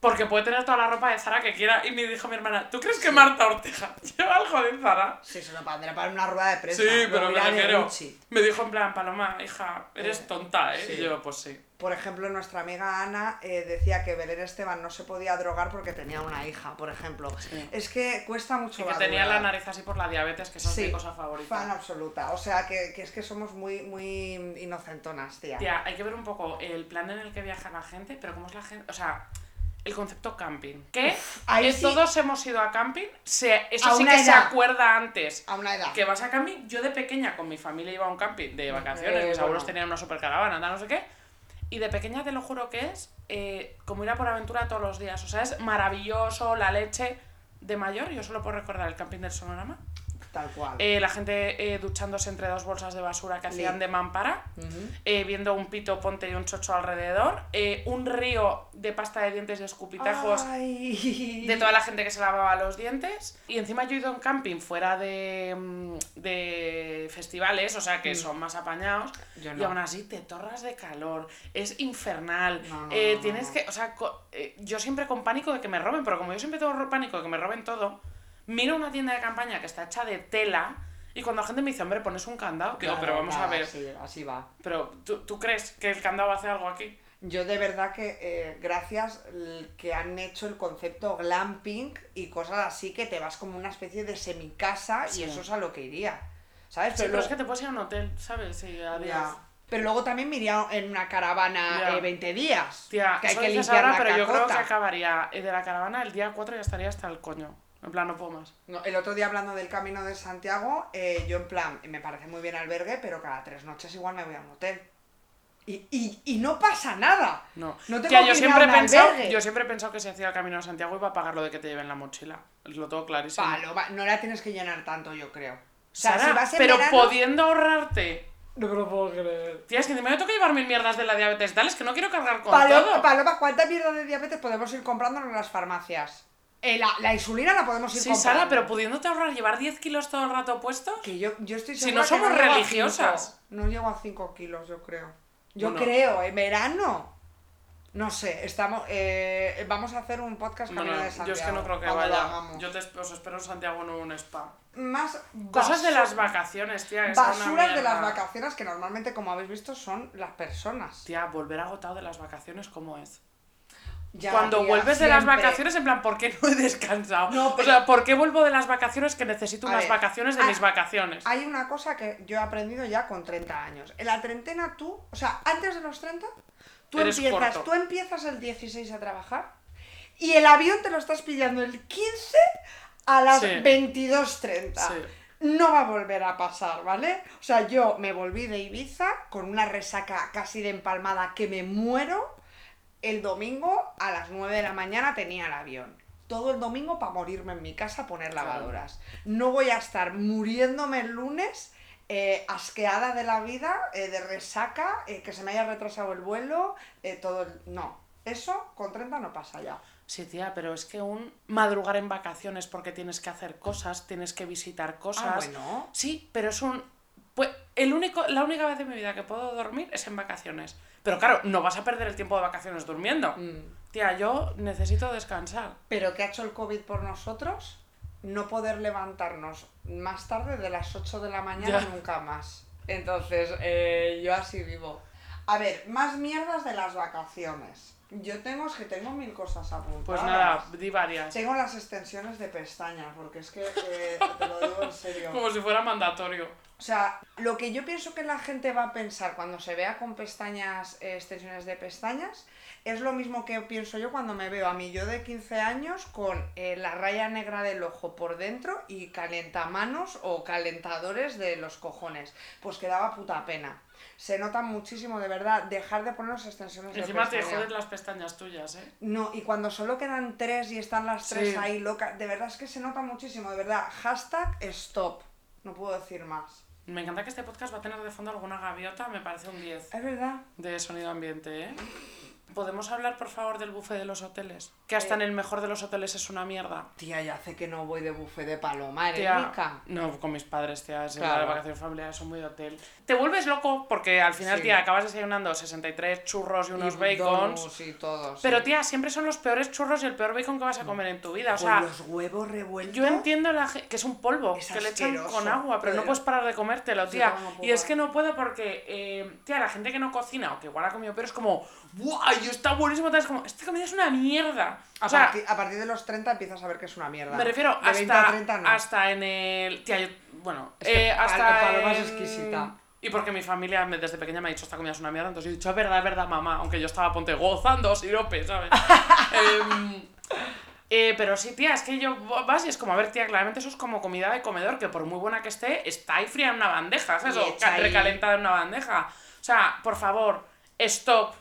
porque puede tener toda la ropa de Zara que quiera. Y me dijo mi hermana, ¿tú crees que Marta Ortega lleva algo de Zara? Sí, se lo pondré para una rueda de prensa. Sí, pero me refiero. Me dijo en plan, Paloma, hija, eres Eh, tonta, ¿eh? sí. Y yo, pues sí. Por ejemplo, nuestra amiga Ana eh, decía que Belén Esteban no se podía drogar porque tenía una hija, por ejemplo. Sí. Es que cuesta mucho Y que madurar. tenía la nariz así por la diabetes, que es Sí, mi cosa favorita. Fan absoluta. O sea, que, que es que somos muy, muy inocentonas, tía. Tía, hay que ver un poco el plan en el que viaja la gente, pero cómo es la gente. O sea, el concepto camping. Que ahí eh, sí. todos hemos ido a camping, se, eso A sí una que se edad. acuerda antes. A una edad. Que vas a camping, yo de pequeña con mi familia iba a un camping de vacaciones, Eh, mis abuelos bueno. tenían una super caravana, no sé qué. Y de pequeña te lo juro que es eh, como ir a por aventura todos los días. O sea, es maravilloso, la leche. De mayor, yo solo puedo recordar el camping del Sonorama. Tal cual. Eh, la gente eh, duchándose entre dos bolsas de basura que hacían Sí. de mampara. Eh, viendo un pito ponte y un chocho alrededor. un río de pasta de dientes y escupitajos Ay. de toda la gente que se lavaba los dientes. Y encima yo he ido en camping fuera de, mm, de festivales, o sea que son más apañados. Mm. Yo Y aún así te torras de calor, es infernal. No, no, no, tienes que, o sea, yo siempre con pánico de que me roben, pero como yo siempre tengo pánico de que me roben todo, miro una tienda de campaña que está hecha de tela. Y cuando la gente me dice, hombre, pones un candado, digo, Claro, pero vamos a ver. sí, así va. Pero ¿tú, ¿tú crees que el candado hace algo aquí? Yo de verdad que eh, gracias que han hecho el concepto glamping y cosas así que te vas como una especie de semicasa Sí. y eso es a lo que iría. ¿Sabes? Sí, pero es que te puedes ir a un hotel, ¿sabes? Y adiós. Pero luego también me iría en una caravana Ya. eh, 20 días. Tía, que hay que limpiar ahora, la pero yo creo que acabaría eh, de la caravana el día 4 ya estaría hasta el coño. En plan, no puedo más. No, el otro día hablando del camino de Santiago, eh, yo en plan, me parece muy bien albergue, pero cada tres noches igual me voy a un hotel. Y, y, y no pasa nada. No. No tengo Tía, que yo ir a siempre, un pensado, yo siempre he pensado que si hacía el camino de Santiago iba a pagar lo de que te lleven la mochila. Lo tengo clarísimo. Paloma, no la tienes que llenar tanto, yo creo. O sea, Sara, si vas en pero verano- pudiendo ahorrarte. No me lo puedo creer. Tía, es que me tengo que llevar mil mierdas de la diabetes tal, es que no quiero cargar con Paloma, todo. Paloma, ¿cuánta mierda de diabetes podemos ir comprando en las farmacias? Eh, la, la insulina la podemos ir Sí, comprando. Sara, pero pudiéndote ahorrar llevar 10 kilos todo el rato puestos. Que yo, yo estoy Si no somos religiosas. No llego a 5 kilos, yo creo. Yo Bueno. creo, en verano. No sé, estamos, eh, vamos a hacer un podcast No, camino no, de Santiago. yo es que no creo que vaya. Yo te os espero en Santiago en un spa. Más Cosas de las vacaciones, tía. Basuras de las vacaciones que normalmente, como habéis visto, son las personas. Tía, volver agotado de las vacaciones, ¿cómo es? Ya, Cuando tía, vuelves de las vacaciones, en plan, ¿por qué no he descansado? No, O sea, ¿por qué vuelvo de las vacaciones que necesito unas ver, vacaciones de mis vacaciones? Hay una cosa que yo he aprendido ya con 30 años. En la treintena tú, o sea, antes de los 30, tú Eres empiezas, corto. tú empiezas el 16 a trabajar y el avión te lo estás pillando el 15 a las Sí. 22.30. Sí. No va a volver a pasar, ¿vale? O sea, yo me volví de Ibiza con una resaca casi de empalmada que me muero. El domingo a las 9 de la mañana tenía el avión. Todo el domingo para morirme en mi casa a poner lavadoras. No voy a estar muriéndome el lunes eh, asqueada de la vida, eh, de resaca, eh, que se me haya retrasado el vuelo, todo el... No, eso con 30 no pasa ya. Sí, tía, pero es que un madrugar en vacaciones porque tienes que hacer cosas, tienes que visitar cosas. Ah, bueno. Sí, pero es un. Pues el único, la única vez de mi vida que puedo dormir es en vacaciones. Pero claro, no vas a perder el tiempo de vacaciones durmiendo. Mm. Tía, yo necesito descansar. Pero ¿qué ha hecho el COVID por nosotros? No poder levantarnos más tarde de las 8 de la mañana Ya. nunca más. Entonces, eh, yo así vivo. A ver, más mierdas de las vacaciones. Yo tengo, es que tengo mil cosas apuntadas. Pues nada, di varias. Tengo las extensiones de pestañas, porque es que eh, te lo digo en serio. Como si fuera mandatorio. O sea, lo que yo pienso que la gente va a pensar cuando se vea con pestañas, eh, extensiones de pestañas, es lo mismo que pienso yo cuando me veo a mí yo de 15 años con eh, la raya negra del ojo por dentro y calentamanos o calentadores de los cojones. Pues que daba puta pena. Se nota muchísimo, de verdad, dejar de ponernos extensiones Encima de te pestañas. jodes las pestañas tuyas, ¿eh? No, y cuando solo quedan tres y están las tres Sí. ahí locas, de verdad es que se nota muchísimo, de verdad. Hashtag stop. No puedo decir más. Me encanta que este podcast va a tener de fondo alguna gaviota, me parece un 10 Es verdad. de sonido ambiente, ¿eh? ¿Podemos hablar, por favor, del buffet de los hoteles? Que hasta Eh. en el mejor de los hoteles es una mierda. Tía, ya hace que no voy de buffet de paloma, eres Tía, rica. no, con mis padres, tía, Claro. las vacaciones familiares son muy de hotel. Te vuelves loco porque al final, Sí. tía, acabas desayunando 63 churros y unos Y bacons. donuts y todo, sí. Pero, tía, siempre son los peores churros y el peor bacon que vas a comer en tu vida. O Con sea, los huevos revueltos. yo entiendo la que es un polvo Es que le echan con agua, pero no puedes parar de comértelo, tía. Y es que no puedo porque, eh, tía, la gente que no cocina o que igual ha comido pero es como, ¡buah! Y está buenísimo, tal, es como, esta comida es una mierda. A, O sea, partir, a partir de los 30 empiezas a ver que es una mierda. me refiero de 20 a hasta, 30 no. hasta en el. Tía, yo. Bueno, Es que eh, hasta. Paloma es en- exquisita. Y porque mi familia me- desde pequeña me ha dicho esta comida es una mierda, entonces he dicho, es verdad, es verdad, mamá, aunque yo estaba ponte gozando sirope, ¿sabes? Em, eh, pero sí, tía, es que yo vas y es como, a ver, tía, claramente eso es como comida de comedor, que por muy buena que esté, está ahí fría en una bandeja, ¿sabes? O recalentada en una bandeja. O sea, por favor, stop.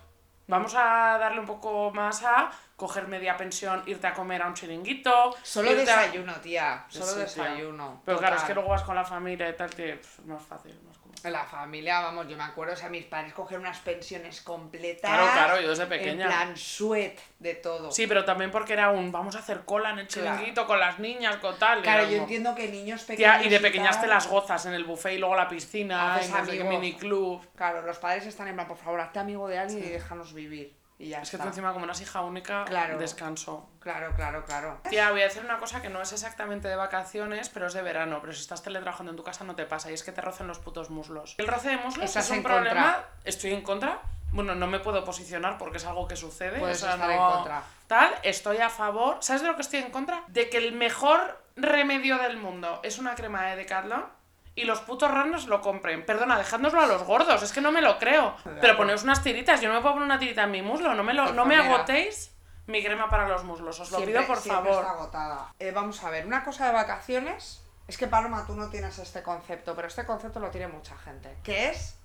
Vamos a darle un poco más a coger media pensión, irte a comer a un chiringuito. Solo irte a- desayuno, tía. Solo Sí, tía. desayuno. Pero claro, es que luego vas con la familia y tal, que es más fácil, más la familia, vamos, yo me acuerdo, o sea, mis padres cogieron unas pensiones completas. Claro, claro, yo desde pequeña. En plan, sweat de todo. Sí, pero también porque era un vamos a hacer cola en el Claro. chiringuito con las niñas, con tal. Claro, yo como- entiendo que niños pequeños. Y de pequeñas tal- te las gozas en el buffet y luego la piscina, Haces qué amigos. miniclub. Claro, los padres están en plan, por favor, hazte amigo de alguien y déjanos vivir. Y ya Es que tú encima como eras hija única, Claro. descanso. Claro, claro, claro. Tía, voy a decir una cosa que no es exactamente de vacaciones, pero es de verano. Pero si estás teletrabajando en tu casa no te pasa, y es que te rocen los putos muslos. El roce de muslos Estás es un en problema. contra. Estoy en contra. Bueno, no me puedo posicionar porque es algo que sucede. Puedes o sea, estar no- en contra. Tal, estoy a favor. ¿Sabes de lo que estoy en contra? De que el mejor remedio del mundo es una crema de Decathlon. Y los putos ranos lo compren. Perdona, dejádnoslo a los gordos, es que no me lo creo. Pero poneos unas tiritas, yo no me puedo poner una tirita en mi muslo, no me, lo, no me agotéis mi crema para los muslos, os lo Siempre- pido por favor. está agotada. Eh, vamos a ver, una cosa de vacaciones. Es que Paloma, tú no tienes este concepto, pero este concepto lo tiene mucha gente. Que es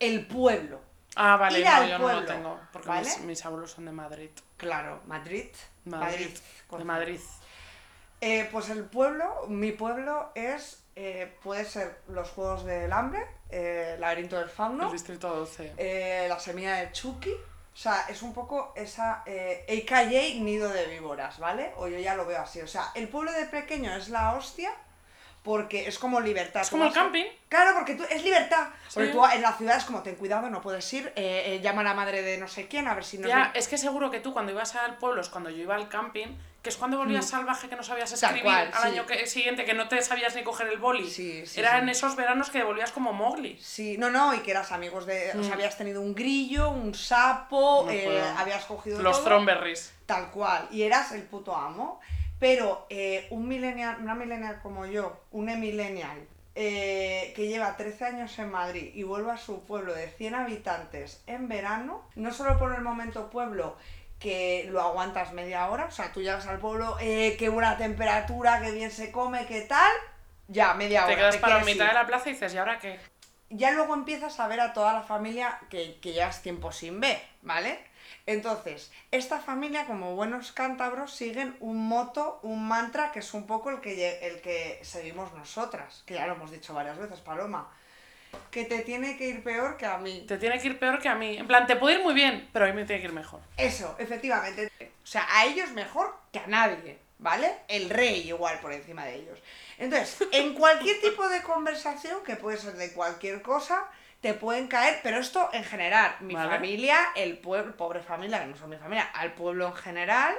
el pueblo. Ah, vale, Ir no, yo no lo pueblo, tengo. Porque ¿vale? mis, mis abuelos son de Madrid. Claro, Madrid. Madrid. De Madrid. Eh, pues el pueblo, mi pueblo es, eh, puede ser los Juegos del Hambre, eh, Laberinto del Fauno, El distrito 12. eh, la semilla de Chucky. O sea, es un poco esa eh, nido de víboras, ¿vale? O yo ya lo veo así. O sea, el pueblo de pequeño es la hostia porque es como libertad. Es como el camping. Claro, porque tú, es libertad. Porque Sí. tú en la ciudad es como, ten cuidado, no puedes ir, eh, eh, llama a la madre de no sé quién, a ver si no... Ya, es que seguro que tú cuando ibas al pueblo es cuando yo iba al camping, que es cuando volvías salvaje que no sabías Mm. Escribir cual, al sí. año que- siguiente, que no te sabías ni coger el boli. Sí, sí, Era en esos veranos que volvías como Mowgli. Sí, no, no, y que eras amigos de... Mm. O sea, habías tenido un grillo, un sapo, No eh, habías cogido Los todo. Thornberries. Tal cual, y eras el puto amo. Pero eh, un millennial, una millennial como yo, un millennial eh, que lleva 13 años en Madrid y vuelve a su pueblo de 100 habitantes en verano, no solo por el momento pueblo que lo aguantas media hora, o sea, tú llegas al pueblo, eh, qué buena temperatura, qué bien se come, qué tal, ya, media hora. Te quedas para la mitad ir de la plaza y dices, ¿y ahora qué? ya luego empiezas a ver a toda la familia que, que llevas tiempo sin ver, ¿vale? Entonces, esta familia, como buenos cántabros, siguen un moto, un mantra que es un poco el que, el que seguimos nosotras, que ya lo hemos dicho varias veces, Paloma, que te tiene que ir peor que a mí. Te tiene que ir peor que a mí. En plan, te puede ir muy bien, pero a mí me tiene que ir mejor. Eso, efectivamente. O sea, a ellos mejor que a nadie, ¿vale? El rey igual por encima de ellos. Entonces, en cualquier tipo de conversación, que puede ser de cualquier cosa, te pueden caer, pero esto en general, mi Vale. familia, el pueblo, pobre familia, que no son mi familia, al pueblo en general,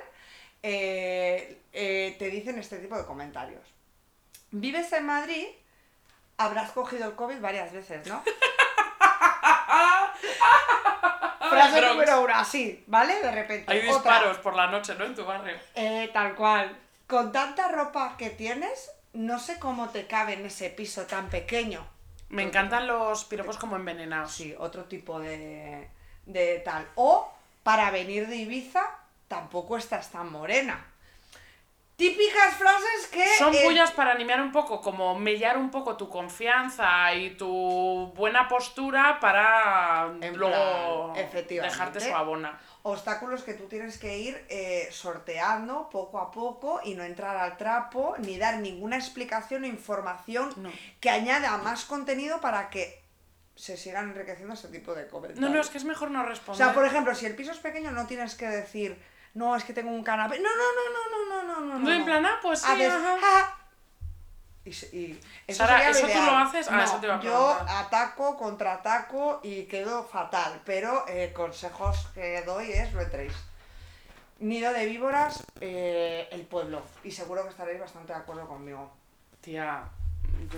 eh, eh, te dicen este tipo de comentarios. Vives en Madrid, habrás cogido el COVID varias veces, ¿no? Frase Bronx. número uno, así, ¿vale? De repente. Hay Otra. disparos por la noche, ¿no? En tu barrio. Eh, tal cual. Con tanta ropa que tienes, no sé cómo te cabe en ese piso tan pequeño. Me encantan los piropos como envenenados. Sí, otro tipo de, de tal. O para venir de Ibiza, tampoco estás tan morena. Típicas frases que. Son eh, pullas para animar un poco, como mellar un poco tu confianza y tu buena postura para luego plan, dejarte suavona. obstáculos que tú tienes que ir eh, sorteando poco a poco y no entrar al trapo ni dar ninguna explicación o información No. que añada más contenido para que se sigan enriqueciendo este tipo de comentarios. No, no, es que es mejor no O responder. sea, por ejemplo, si el piso es pequeño no tienes que decir, no, es que tengo un canapé. No, no, no, no, no, no, no, no. No, en plan, ah, pues sí, ajá. Y, y eso Sara, ¿eso tú lo haces? Ah, No, eso te a yo ataco, contraataco y quedo fatal, pero eh, consejos que doy es lo entréis. Nido de víboras, eh, el pueblo. Y seguro que estaréis bastante de acuerdo conmigo. Tía,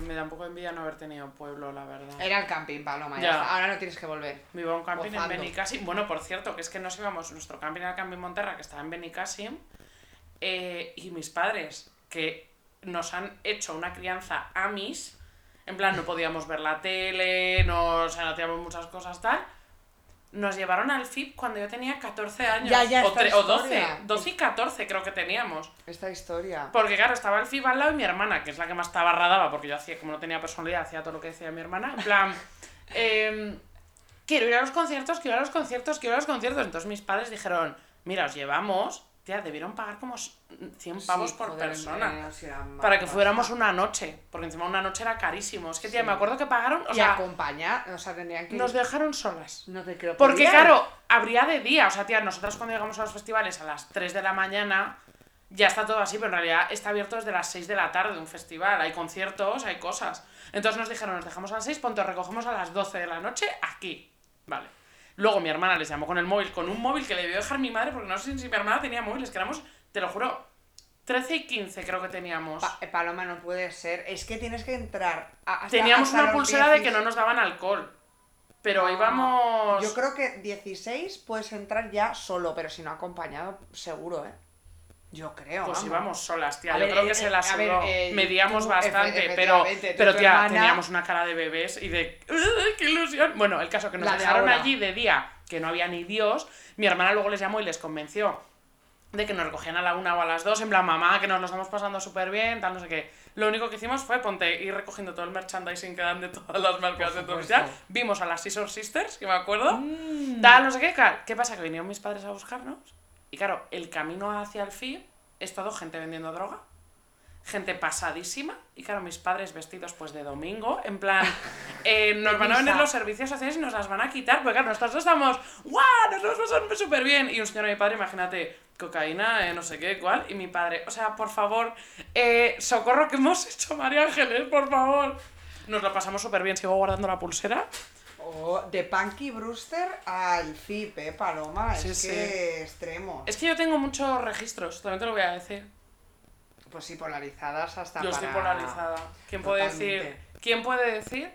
me da un poco de envidia no haber tenido pueblo, la verdad. Era el camping, Paloma. ya. Ahora no tienes que volver. Me iba a un camping Gozando. en Benicassim. Bueno, por cierto, que es que nos íbamos, nuestro camping era el camping Monterra, que estaba en Benicassim, eh, y mis padres, que nos han hecho una crianza amis, en plan, no podíamos ver la tele, no, o sea, no teníamos muchas cosas tal, nos llevaron al FIP cuando yo tenía 14 años. Ya, ya, o, o 12, historia. 12 y 14 creo que teníamos. Esta historia. Porque claro, estaba el FIB al lado y mi hermana, que es la que más tabarradaba, porque yo hacía, como no tenía personalidad, hacía todo lo que decía mi hermana. En plan, em, quiero ir a los conciertos, quiero ir a los conciertos, quiero ir a los conciertos. Entonces mis padres dijeron, mira, os llevamos, tía, debieron pagar como 100 pavos Sí, por joder, persona. eh, Para que fuéramos una noche, porque encima una noche era carísimo. Es que, tía, Sí. me acuerdo que pagaron, o y sea, acompañar, o sea, tendrían que nos dejaron solas. No te creo. Porque ¿podían? claro, habría de día, o sea, tía, nosotras cuando llegamos a los festivales a las 3 de la mañana, ya está todo así, pero en realidad está abierto desde las 6 de la tarde un festival, hay conciertos, hay cosas. Entonces nos dijeron, nos dejamos a las 6, ponte, recogemos a las 12 de la noche aquí. Vale. Luego mi hermana les llamó con el móvil, con un móvil que le debió dejar mi madre, porque no sé si mi hermana tenía móviles, que éramos, te lo juro, 13 y 15 creo que teníamos. Pa- eh, Paloma, no puede ser. Es que tienes que entrar. hasta- teníamos hasta una pulsera de que 16. no nos daban alcohol. Pero Ah, íbamos... Yo creo que 16 puedes entrar ya solo, pero si no acompañado, seguro, ¿eh? Yo creo. Pues vamos. íbamos solas, tía. A Yo ver, creo que eh, se la a ver, sudó. eh, Medíamos tú, bastante, pero, pero tía, hermana- teníamos una cara de bebés y de "Ugh, ¡qué ilusión! Bueno, el caso que nos La de dejaron ahora. allí de día, que no había ni Dios, mi hermana luego les llamó y les convenció de que nos recogían a la una o a las dos, en plan, mamá, que nos lo estamos pasando súper bien, tal, no sé qué. Lo único que hicimos fue, ponte, ir recogiendo todo el merchandising que dan de todas las marcas de todo ya. Vimos a las Scissor Sisters, que me acuerdo, Mm. tal, no sé qué. ¿Qué pasa? Que vinieron mis padres a buscarnos y claro, el camino hacia el FIB es todo gente vendiendo droga, gente pasadísima y claro, mis padres vestidos pues de domingo, en plan, eh, nos van a venir los servicios sociales y nos las van a quitar, porque claro, nosotros estamos, ¡guau! Nos lo hemos pasado súper bien. Y un señor de mi padre, imagínate, cocaína, eh, no sé qué, cuál, y mi padre, o sea, por favor, eh, socorro que hemos hecho María Ángeles, por favor. Nos lo pasamos súper bien, sigo guardando la pulsera. Oh, de Punky Brewster al FIP, ¿eh, Paloma? Sí, es sí. que extremo. Es que yo tengo muchos registros, también te lo voy a decir. Pues sí, polarizadas hasta Yo estoy para- polarizada. ¿Quién puede decir. ¿quién puede decir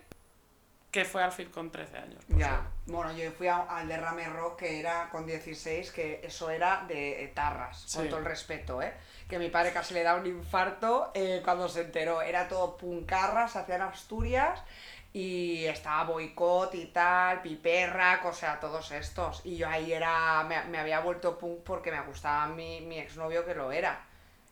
que fue al FIP con 13 años? Pues Ya, bueno, yo fui a- al derrame rock que era con 16, que eso era de tarras, con todo el respeto, ¿eh? Que mi padre casi le da un infarto eh, cuando se enteró. Era todo puncarras, hacían Asturias y estaba boicot y tal, piperrac, o sea, todos estos. Y yo ahí era, me, me había vuelto punk porque me gustaba mi, mi exnovio que lo era.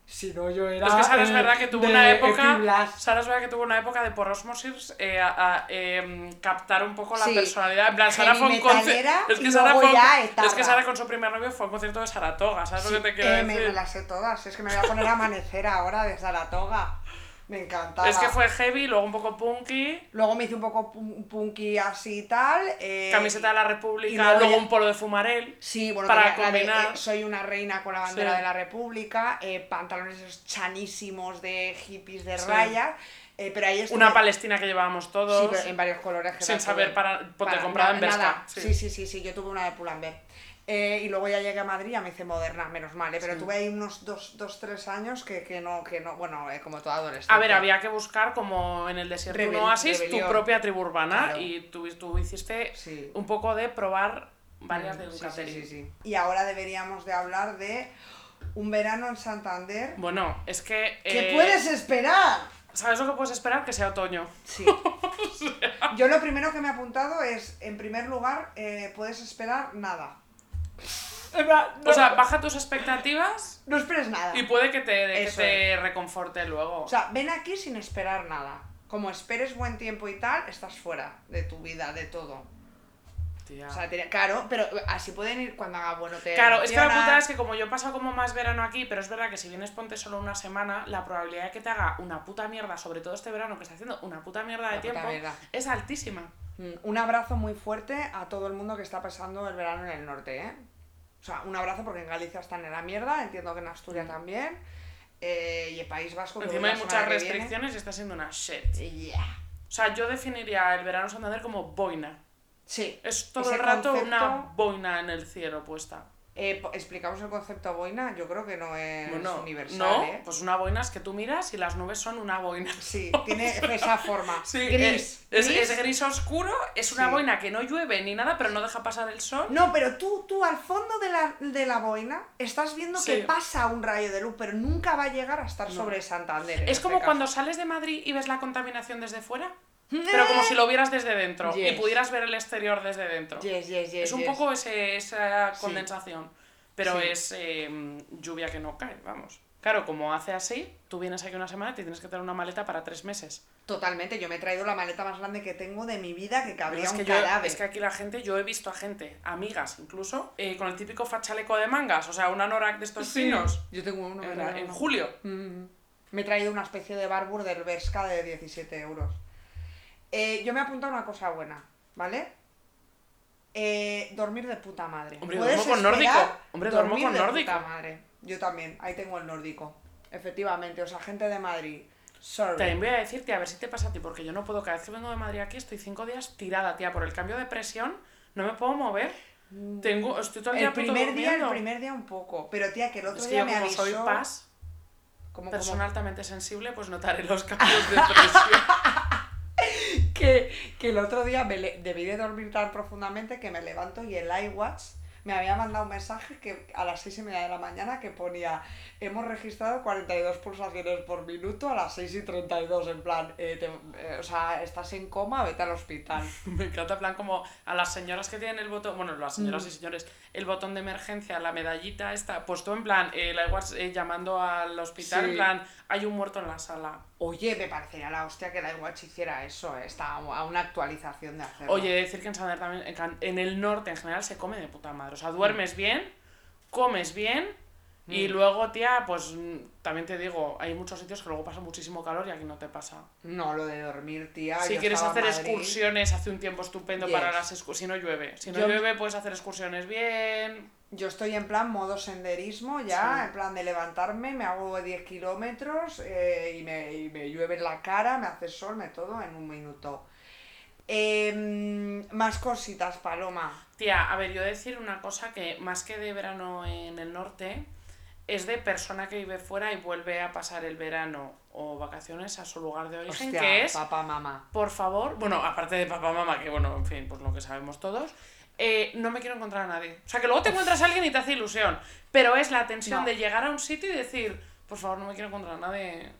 Si no, yo era. Es que Sara es eh, verdad que tuvo una época. Sara es verdad que tuvo una época de por osmosis eh, a, a, em, captar un poco la Sí. personalidad. En plan, Sara fue un concierto. Es que Es que Sara con su primer novio fue a un concierto de Saratoga. ¿Sabes Sí, lo que te quiero eh, me, decir? me las sé todas. Es que me voy a poner a amanecer ahora de Saratoga. Me encantaba. Es que fue heavy, luego un poco punky. Luego me hice un poco pun- punky así y tal. eh, Camiseta de la y República, luego luego ya- un polo de Fumarel. Sí, bueno, para de, combinar. eh, soy una reina con la bandera Sí. de la República, eh, pantalones esos chanísimos de hippies de Sí. eh, pero ahí Una palestina que llevábamos todos. Sí, pero en varios colores. Sin saber para- ponte comprada en Sí. sí. sí, sí, sí, yo tuve una de Pull&Bear. Eh, y luego ya llegué a Madrid y ya me hice moderna, menos mal, ¿eh? pero tuve ahí unos dos, dos tres años que, que no, que no, bueno, eh, como toda adolescente. A ver, había que buscar como en el desierto un Rebel- oasis rebelión. tu propia tribu urbana Claro. y tú, tú hiciste Sí. un poco de probar varias de Sí, sí, Ducateri. sí, sí. Y ahora deberíamos de hablar de un verano en Santander. Bueno, es que... ¿Qué puedes esperar? ¿Sabes lo que puedes esperar? Que sea otoño. Sí. Yo lo primero que me he apuntado es, en primer lugar, puedes esperar nada. O sea, baja tus expectativas No esperes nada. y puede que te, que te reconforte luego. O sea, ven aquí sin esperar nada. Como esperes buen tiempo y tal, estás fuera de tu vida, de todo. Tía. O sea, claro, pero así pueden ir cuando haga bueno te Claro, es que la putada es que como yo he pasado como más verano aquí, pero es verdad que si vienes ponte solo una semana, la probabilidad de que te haga una puta mierda, sobre todo este verano que está haciendo una puta mierda de tiempo, mierda. es altísima. Mm, Un abrazo muy fuerte a todo el mundo que está pasando el verano en el norte, ¿eh? O sea, un abrazo porque en Galicia están en la mierda, entiendo que en Asturias también. eh, y el País Vasco. Encima hay muchas restricciones y está siendo una shit. Yeah. O sea, yo definiría el verano Santander como boina. Sí. Es todo el rato concepto- una boina en el cielo puesta. Eh, explicamos el concepto boina, yo creo que no es Bueno, universal, no, ¿eh? pues una boina es que tú miras y las nubes son una boina. Sí, tiene esa forma. Sí, gris. Es, gris. es gris oscuro, es una Sí. boina que no llueve ni nada, pero no deja pasar el sol. No, pero tú, tú al fondo de la, de la boina estás viendo Sí. que pasa un rayo de luz, pero nunca va a llegar a estar No. sobre Santander. Es este como caso. cuando sales de Madrid y ves la contaminación desde fuera, pero como si lo vieras desde dentro y pudieras ver el exterior desde dentro. Yes, yes, yes, es un poco ese, esa Sí. condensación, pero Sí. es eh, lluvia que no cae, vamos. Claro, como hace así, tú vienes aquí una semana y te tienes que tener una maleta para tres meses. Totalmente, yo me he traído la maleta más grande que tengo de mi vida que cabría es, un que yo- cadáver. es que aquí la gente, yo he visto a gente, amigas incluso, eh, con el típico fachaleco de mangas, o sea, un anorak de estos Sí. finos, Yo tengo uno. en, en julio. Mm. Me he traído una especie de Barbour del Berska de 17 euros. Eh, yo me he apuntado una cosa buena, ¿vale? Eh, dormir de puta madre. Hombre, ¿Puedes duermo con nórdico. Hombre, duermo con nórdico. puta madre. Yo también, ahí tengo el nórdico. Efectivamente, o sea, gente de Madrid. Sorry. También voy a decirte, a ver si te pasa a ti, porque yo no puedo, cada vez que vengo de Madrid aquí estoy cinco días tirada, tía, por el cambio de presión, No me puedo mover. Tengo, estoy todo el día El puto primer día, el primer día un poco. Pero tía, que el otro Es que día yo me como avisó... soy paz, como- como- persona altamente sensible, pues notaré los cambios de presión. Que, que el otro día me le- debí de dormir tan profundamente que me levanto y el iWatch me había mandado un mensaje que a las seis y media de la mañana que ponía hemos registrado 42 pulsaciones por minuto a las 6 y 32 en plan, eh, te- eh, o sea, estás en coma, vete al hospital. Me encanta, en plan, como a las señoras que tienen el botón, bueno, las señoras Mm. y señores, el botón de emergencia, la medallita esta, pues tú en plan, eh, la igual llamando al hospital, Sí. en plan, hay un muerto en la sala. Oye, me parecería la hostia que la iWatch hiciera eso, eh, está a una actualización de hacerlo. Oye, decir que en Santander también, en el norte en general se come de puta madre. O sea, Mm. duermes bien, comes bien y luego, tía, pues mm, también te digo, hay muchos sitios que luego pasa muchísimo calor y aquí no te pasa. No, lo de dormir, tía. si yo quieres hacer Madrid. excursiones, hace un tiempo estupendo Yes. para las excursiones. Si no llueve. Si no Yo- llueve, puedes hacer excursiones bien. Yo estoy en plan modo senderismo ya, Sí. en plan de levantarme, me hago 10 kilómetros eh, y, me, y me llueve en la cara, me hace sol, me todo en un minuto. Em, más cositas, Paloma. Tía, a ver, yo decir una cosa que más que de verano en el norte, es de persona que vive fuera y vuelve a pasar el verano o vacaciones a su lugar de origen, Hostia, que es, papá, mamá. por favor, bueno, aparte de papá, mamá, que bueno, en fin, pues lo que sabemos todos, eh, no me quiero encontrar a nadie. O sea, que luego te encuentras a alguien y te hace ilusión, pero es la tensión No. de llegar a un sitio y decir, por favor, no me quiero encontrar a nadie. En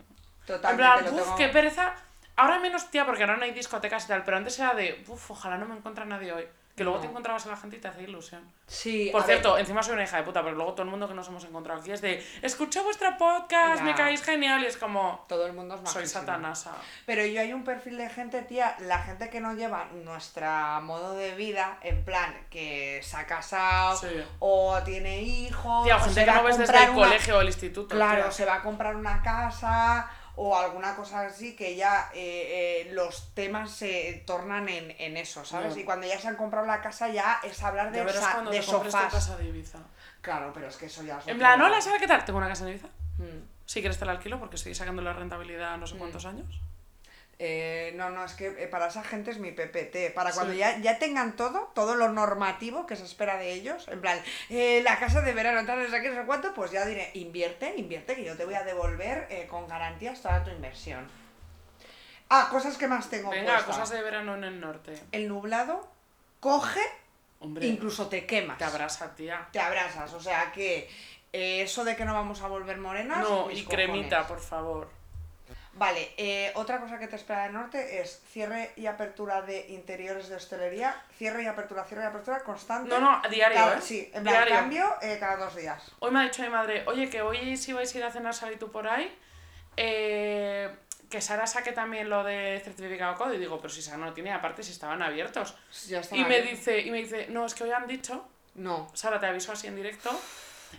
Totalmente plan, lo uff, qué pereza. Ahora menos, tía, porque ahora no hay discotecas y tal, pero antes era de, uff, ojalá no me encuentre a nadie hoy. Que luego te encontrabas a la gente y te hace ilusión. Sí, Por ver, cierto, encima soy una hija de puta, pero luego todo el mundo que nos hemos encontrado aquí es de, escuché vuestro podcast, Ya. me caéis genial, y es como, todo el mundo es soy majísimo. satanasa. Pero yo hay un perfil de gente, tía, la gente que no lleva nuestra modo de vida, en plan, que se ha casado Sí. o tiene hijos, Tía, o gente se que va no ves desde el una- colegio o el instituto. Claro, tía. se va a comprar una casa o alguna cosa así que ya eh, eh, los temas se tornan en, en eso, ¿sabes? Y cuando ya se han comprado la casa ya es hablar de, sa- de sofás. casa de Ibiza. Claro, pero es que eso ya es En plan, hola, ¿sabes qué tal? Tengo una casa en Ibiza. Mm. Si quieres te la alquilo porque estoy sacando la rentabilidad no sé cuántos años. Eh, no, no, es que eh, para esa gente es mi PPT. Para cuando Sí. ya, ya tengan todo, todo lo normativo que se espera de ellos, en plan, eh, la casa de verano, tal, no sé qué, no sé cuánto, pues ya diré, invierte, invierte, que yo te voy a devolver eh, con garantías toda tu inversión. Ah, cosas que más tengo Venga, cosas de verano en el norte. El nublado coge, Hombre, incluso te quemas. te abrasa, tía. Te abrazas, o sea que eh, eso de que no vamos a volver morenas. No, y cremita, por favor. Vale, eh, otra cosa que te espera del norte es cierre y apertura de interiores de hostelería, cierre y apertura, cierre y apertura constante. No, no, a diario, Cada- ¿eh? Sí, en plan, Diario. cambio eh, cada dos días. Hoy me ha dicho mi madre, oye, que hoy si vais a ir a cenar sal y tú por ahí, eh, que Sara saque también lo de certificado COVID. Y digo, pero si Sara no lo tiene, aparte si estaban abiertos. Ya está Y me dice, y me dice, no, es que hoy han dicho, No. Sara te avisó así en directo,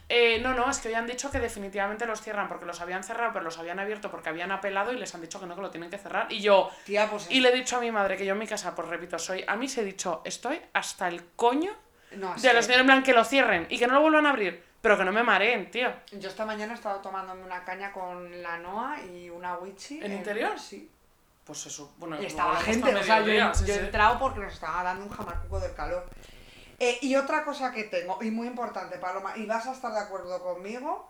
eh, no, no, es que hoy han dicho que definitivamente los cierran porque los habían cerrado, pero los habían abierto porque habían apelado y les han dicho que no, que lo tienen que cerrar. Y yo, Tía, pues. y le he dicho a mi madre que yo en mi casa, pues repito, soy, a mí se he dicho, estoy hasta el coño no, de los señores en plan que lo cierren y que no lo vuelvan a abrir, pero que no me mareen, tío. Yo esta mañana he estado tomándome una caña con la Noa y una Wichi. ¿En interior? Sí. Pues eso, bueno, Y estaba gente, o sea, yo, he entrado porque nos estaba dando un jamacuco del calor. Eh, y otra cosa que tengo, y muy importante, Paloma, y vas a estar de acuerdo conmigo,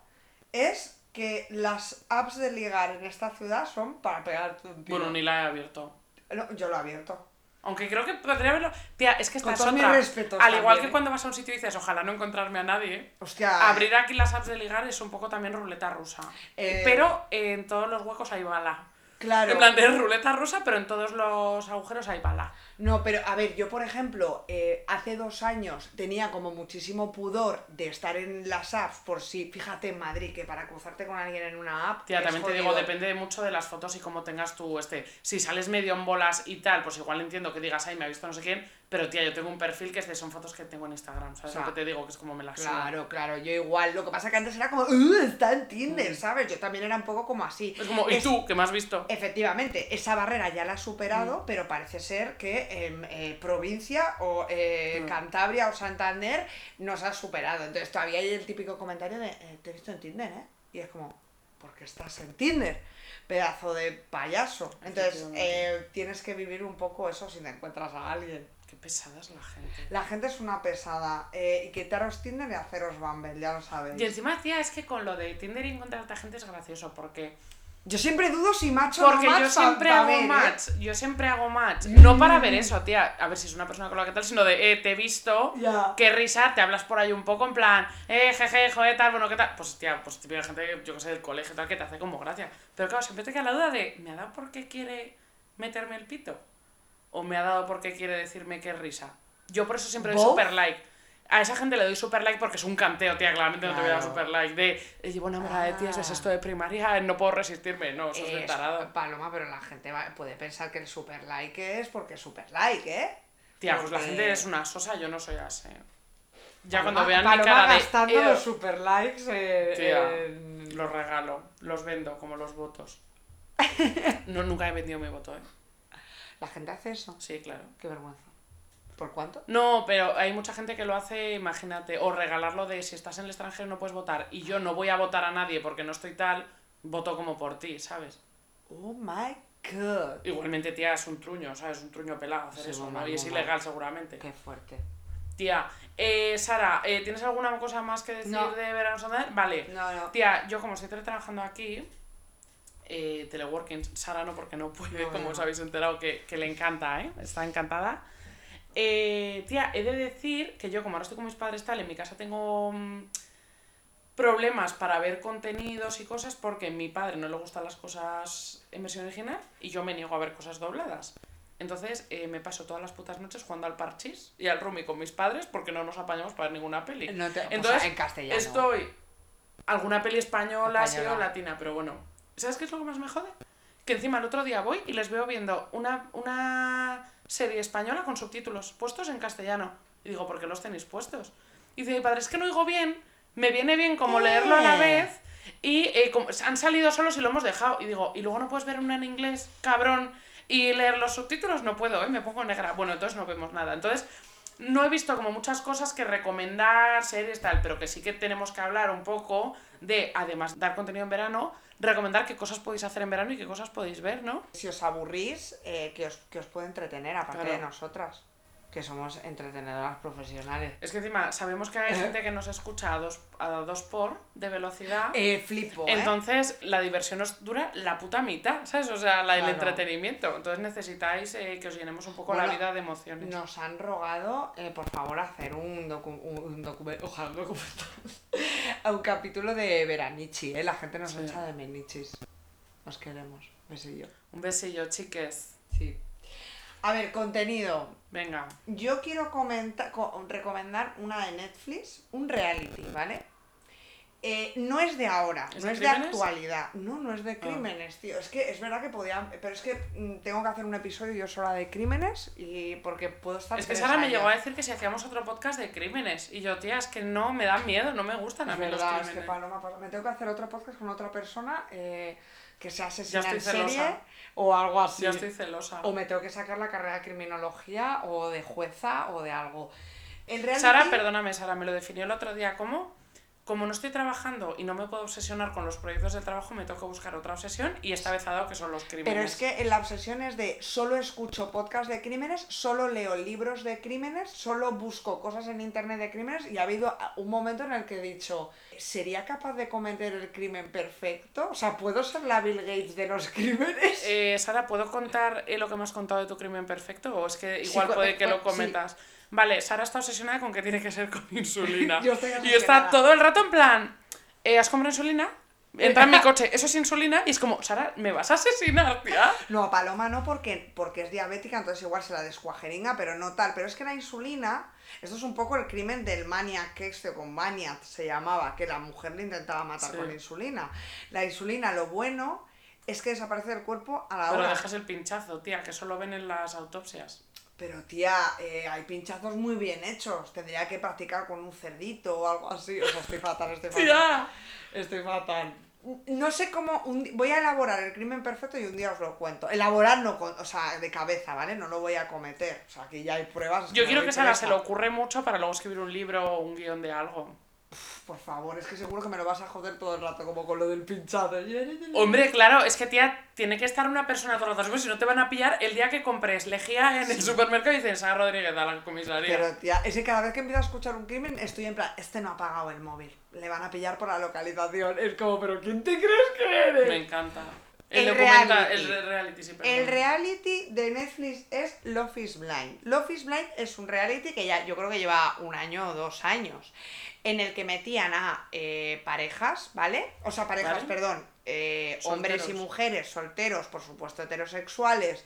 es que las apps de ligar en esta ciudad son para pegarte un tiro. Bueno, ni la he abierto. No, yo lo he abierto. Aunque creo que podría haberlo. Tía, es que esta Con es otra. Al igual que ¿eh? cuando vas a un sitio y dices, ojalá no encontrarme a nadie. Hostia. Abrir aquí las apps de ligar es un poco también ruleta rusa. Eh, Pero en todos los huecos hay bala. Claro. En plan de ruleta rusa, pero en todos los agujeros hay bala. No, pero a ver, yo por ejemplo, eh, hace dos años tenía como muchísimo pudor de estar en las apps por si, fíjate en Madrid, que para cruzarte con alguien en una app. Tía, también te digo, depende mucho de las fotos y cómo tengas tú este. Si sales medio en bolas y tal, pues igual entiendo que digas, ay, me ha visto no sé quién, pero tía, yo tengo un perfil que es de, son fotos que tengo en Instagram, ¿sabes O sea, lo que te digo? Que es como me las. Claro, claro, yo igual. Lo que pasa que antes era como, "Uh, está en Tinder, ¿sabes? Yo también era un poco como así. Mm. Es como, ¿y Es- tú, que me has visto? Efectivamente, esa barrera ya la has superado, Mm. pero parece ser que eh, provincia o eh, Mm. Cantabria o Santander nos has superado. Entonces todavía hay el típico comentario de, eh, te he visto en Tinder, ¿eh? Y es como, ¿por qué estás en Tinder? Pedazo de payaso. Entonces tienes que vivir un poco eso si te encuentras a alguien. Qué pesada es la gente. La gente es una pesada. Eh, y quitaros Tinder y haceros Bumble, ya lo sabéis. Y encima, tía, es que con lo de Tinder y encontrar a esta gente es gracioso porque Yo siempre dudo si macho o Porque no match yo siempre pa- pa hago ver, ¿eh? match, yo siempre hago match. No para ver eso, tía, a ver si es una persona con la que tal, sino de, eh, te he visto, Ya. qué risa, te hablas por ahí un poco en plan, eh, jeje, joder, tal, bueno, qué tal. Pues, tía, pues típica gente, yo que sé, del colegio, tal, que te hace como gracia. Pero claro, siempre te queda la duda de, ¿me ha dado porque quiere meterme el pito? ¿O me ha dado porque quiere decirme qué risa? Yo por eso siempre doy super like. A esa gente le doy super like porque es un canteo, tía, claramente no te voy a dar super like. De, llevo enamorada de ti, es Ah. esto de primaria, no puedo resistirme. No, eso es de tarado. Paloma, pero la gente va- puede pensar que el super like es porque es super like, ¿eh? Tía, pues la gente es una sosa, yo no soy así. Ya Paloma- cuando vean mi Paloma cara de... gastando los super likes eh, Tía, los regalo, los vendo como los votos. No, nunca he vendido mi voto, ¿eh? La gente hace eso. Sí, claro. Qué vergüenza. ¿Por cuánto? No, pero hay mucha gente que lo hace, imagínate, o regalarlo de si estás en el extranjero no puedes votar y yo no voy a votar a nadie porque no estoy tal, voto como por ti, ¿sabes? Oh my god. Igualmente, tía, es un truño, ¿sabes? Un truño pelado hacer Sí, eso, ¿no? Y es ilegal mal. seguramente. Qué fuerte. Tía, eh, Sara, eh, ¿tienes alguna cosa más que decir No. de Verano Santander? Vale. No, no. Tía, yo como estoy trabajando aquí, eh, teleworking, Sara no porque no puede, No, como os habéis enterado, que, que le encanta, ¿eh? Está encantada. Eh, tía, he de decir que yo como ahora estoy con mis padres tal, en mi casa tengo mm, problemas para ver contenidos y cosas porque a mi padre no le gustan las cosas en versión original y yo me niego a ver cosas dobladas. Entonces eh, me paso todas las putas noches jugando al parchís y al rumi con mis padres porque no nos apañamos para ver ninguna peli. No te- o sea, Entonces, en castellano. Estoy alguna peli española, Española. o latina, pero bueno. ¿Sabes qué es lo que más me jode? Que encima el otro día voy y les veo viendo una, una serie española con subtítulos puestos en castellano. Y digo, ¿por qué los tenéis puestos? Y dice, mi padre, es que no oigo bien, me viene bien como leerlo a la Eh. vez y eh, como- han salido solos y lo hemos dejado. Y digo, ¿y luego no puedes ver una en inglés, cabrón? Y leer los subtítulos no puedo, ¿eh? me pongo negra. Bueno, entonces no vemos nada. Entonces, no he visto como muchas cosas que recomendar, series, tal, pero que sí que tenemos que hablar un poco de, además, dar contenido en verano, recomendar qué cosas podéis hacer en verano y qué cosas podéis ver, ¿no? Si os aburrís, eh, que, os, que os puede entretener, aparte Claro. de nosotras, que somos entretenedoras profesionales. Es que encima sabemos que hay gente que nos escucha a dos, a dos por de velocidad. Eh, flipo, ¿eh? Entonces, la diversión os dura la puta mitad, ¿sabes? O sea, la, el Claro. entretenimiento. Entonces necesitáis eh, que os llenemos un poco la vida de emociones. Nos han rogado, eh, por favor, hacer un, docu- un, un documento, ojalá un documental, a un capítulo de Veranichi, ¿eh? La gente nos Sí. echa de Menichis. Nos queremos, besillo. Un besillo, chiques. Sí. A ver, contenido. Venga. Yo quiero comentar, co- recomendar una de Netflix, un reality, ¿vale? Eh, no es de ahora, ¿Es no de es de crímenes? actualidad. No, no es de crímenes, tío. Es que es verdad que podía. Pero es que mm, tengo que hacer un episodio yo sola de crímenes y porque puedo estar. Es que Sara me llegó a decir que si hacíamos otro podcast de crímenes. Y yo, tía, es que no, me da miedo, no me gustan a Es mí los verdad, es crímenes. que Paloma, me tengo que hacer otro podcast con otra persona eh, que se asesina en serie celosa. O algo así. Estoy celosa. O me tengo que sacar la carrera de criminología o de jueza o de algo. En reality, Sara, perdóname, Sara, me lo definió el otro día como... Como no estoy trabajando y no me puedo obsesionar con los proyectos del trabajo, me tengo que buscar otra obsesión y esta vez ha dado que son los crímenes. Pero es que en la obsesión es de solo escucho podcast de crímenes, solo leo libros de crímenes, solo busco cosas en internet de crímenes y ha habido un momento en el que he dicho, ¿sería capaz de cometer el crimen perfecto? O sea, ¿puedo ser la Bill Gates de los crímenes? Eh, Sara, ¿puedo contar eh, lo que me has contado de tu crimen perfecto? ¿O es que igual puede que lo sí. Vale, Sara está obsesionada con que tiene que ser con insulina. Yo estoy y está todo el rato en plan, eh, ¿has comprado insulina? Entra en mi coche, eso es insulina, y es como, Sara, ¿me vas a asesinar, tía? No, a Paloma no porque, porque es diabética, entonces igual se la descuajeringa, pero no tal. Pero es que la insulina, esto es un poco el crimen del maniac este, con maniac se llamaba, que la mujer le intentaba matar Sí. con insulina. La insulina, lo bueno es que desaparece del cuerpo a la Pero hora. dejas el pinchazo, tía, que eso lo ven en las autopsias. Pero tía, eh, hay pinchazos muy bien hechos. Tendría que practicar con un cerdito o algo así. O sea, estoy fatal, estoy fatal. ¡Tía! Estoy fatal. No sé cómo. un voy a elaborar el crimen perfecto y un día os lo cuento. Elaborar no, con, o sea, de cabeza, ¿vale? No lo voy a cometer. O sea, aquí ya hay pruebas. Yo quiero que Sara se le ocurre mucho para luego escribir un libro o un guion de algo. Por favor, es que seguro que me lo vas a joder todo el rato, como con lo del pinchado. Hombre, claro, es que tía, tiene que estar una persona todo el rato. Si no te van a pillar el día que compres lejía en el supermercado y dicen, Sara Rodríguez a la comisaría. Pero tía, es que cada vez que empiezo a escuchar un crimen estoy en plan, este no ha pagado el móvil. Le van a pillar por la localización. Es como, pero ¿quién te crees que eres? Me encanta. El, El reality. el reality, sí. El reality de Netflix es Love is Blind. Love is Blind es un reality que ya yo creo que lleva un año o dos años, en el que metían a eh, parejas, ¿vale? O sea, parejas, Vale. perdón, eh, hombres y mujeres, solteros, por supuesto heterosexuales,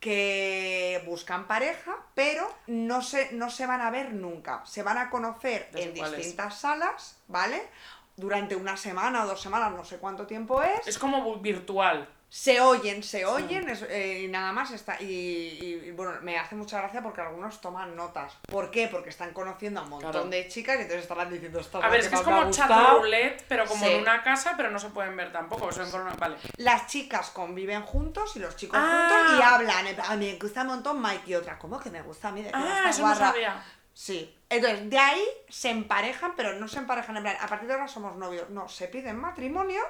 que buscan pareja, pero no se, no se van a ver nunca. Se van a conocer en es. distintas salas, ¿vale? Durante una semana o dos semanas, no sé cuánto tiempo es. Es como virtual. Se oyen, se oyen es- eh, y nada más está. Y, y- y, bueno, me hace mucha gracia porque algunos toman notas. ¿Por qué? Porque están conociendo a un montón Claro. de chicas y entonces estarán diciendo esto. A ver, es que es como chat roulette, pero como Sí. en una casa, pero no se pueden ver tampoco. son una- Vale. Las chicas conviven juntos y los chicos Ah. juntos y hablan. en plan, "Ah, me gusta un montón Mike y otra. ¿Cómo que me gusta a mí? ¿De qué Ah, eso no guarra?". sabía. Sí. Entonces, de ahí se emparejan, pero no se emparejan en plan, a partir de ahora somos novios. No, se piden matrimonio,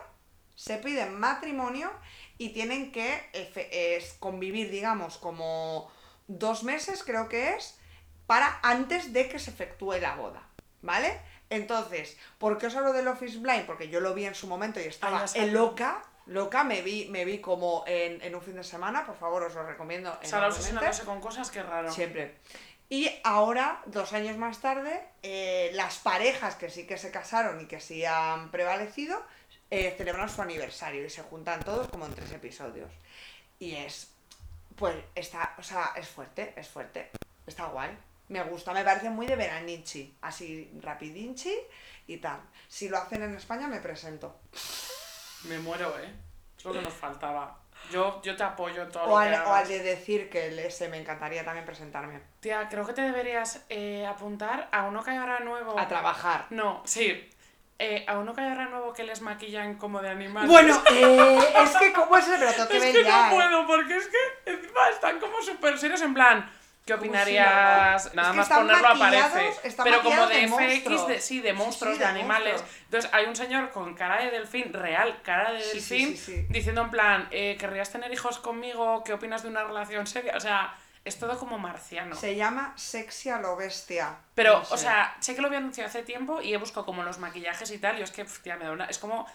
se piden matrimonio y tienen que es, convivir, digamos, como dos meses, creo que es, para antes de que se efectúe la boda. ¿Vale? Entonces, ¿por qué os hablo del Office Blind? Porque yo lo vi en su momento y estaba en loca. Loca, me vi, me vi como en, en un fin de semana, por favor, os lo recomiendo. Sara enormemente. obsesionándose con cosas, qué raro. Siempre. Y ahora, dos años más tarde, eh, las parejas que sí que se casaron y que sí han prevalecido, eh, celebran su aniversario y se juntan todos como en tres episodios. Y es, pues, está, o sea, es fuerte, es fuerte, está guay. Me gusta, me parece muy de veranichi, así rapidinchi y tal. Si lo hacen en España me presento. Me muero, ¿eh? Es lo que nos faltaba. Yo, yo te apoyo en todo O lo al, que o al hagas. de decir que el ese me encantaría también presentarme. Tía, creo que te deberías eh, apuntar a uno que hay ahora nuevo. A trabajar. No, sí. Eh, a uno que hay nuevo que les maquillan como de animales. Bueno, eh, es que como es pero tengo que es que no eh. puedo, porque es que encima están como súper serios en plan. ¿Qué opinarías? Nada Es que más ponerlo aparece. Pero como de, de FX, de, sí, de monstruos, sí, de, de animales. monstruos. Entonces hay un señor con cara de delfín, real, cara de delfín, diciendo en plan, eh, ¿querrías tener hijos conmigo? ¿Qué opinas de una relación seria? O sea, es todo como marciano. Se llama Sexy a lo bestia. Pero, No sé. o sea, sé que lo había anunciado hace tiempo y he buscado como los maquillajes y tal, y es que, tía, me da una... Es como,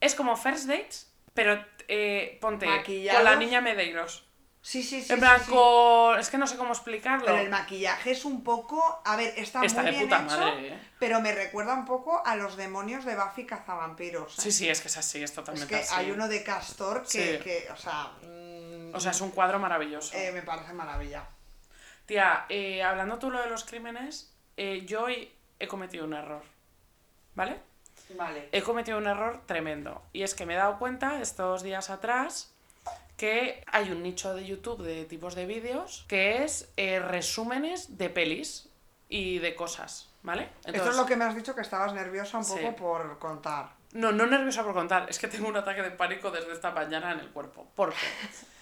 es como First Dates, pero eh, ponte Maquillados. con la niña Medeiros. Sí, sí, sí. en plan, sí. con... Es que no sé cómo explicarlo. Pero el maquillaje es un poco. A ver, está, Está muy de bien puta hecho, madre, ¿eh? pero me recuerda un poco a los demonios de Buffy cazavampiros. ¿eh? Sí, sí, es que es así, es es totalmente que así. hay uno de Castor que, Sí. que, o sea. O sea, es un cuadro maravilloso. eh, me parece maravilla. Tía, eh, hablando tú lo de los crímenes, eh, yo hoy he cometido un error. ¿Vale? Vale. he cometido un error tremendo. Y es que me he dado cuenta estos días atrás que hay un nicho de YouTube de tipos de vídeos que es eh, resúmenes de pelis y de cosas, ¿vale? Esto es lo que me has dicho que estabas nerviosa un poco Sí. por contar. No, no nerviosa por contar, es que tengo un ataque de pánico desde esta mañana en el cuerpo. ¿Por qué?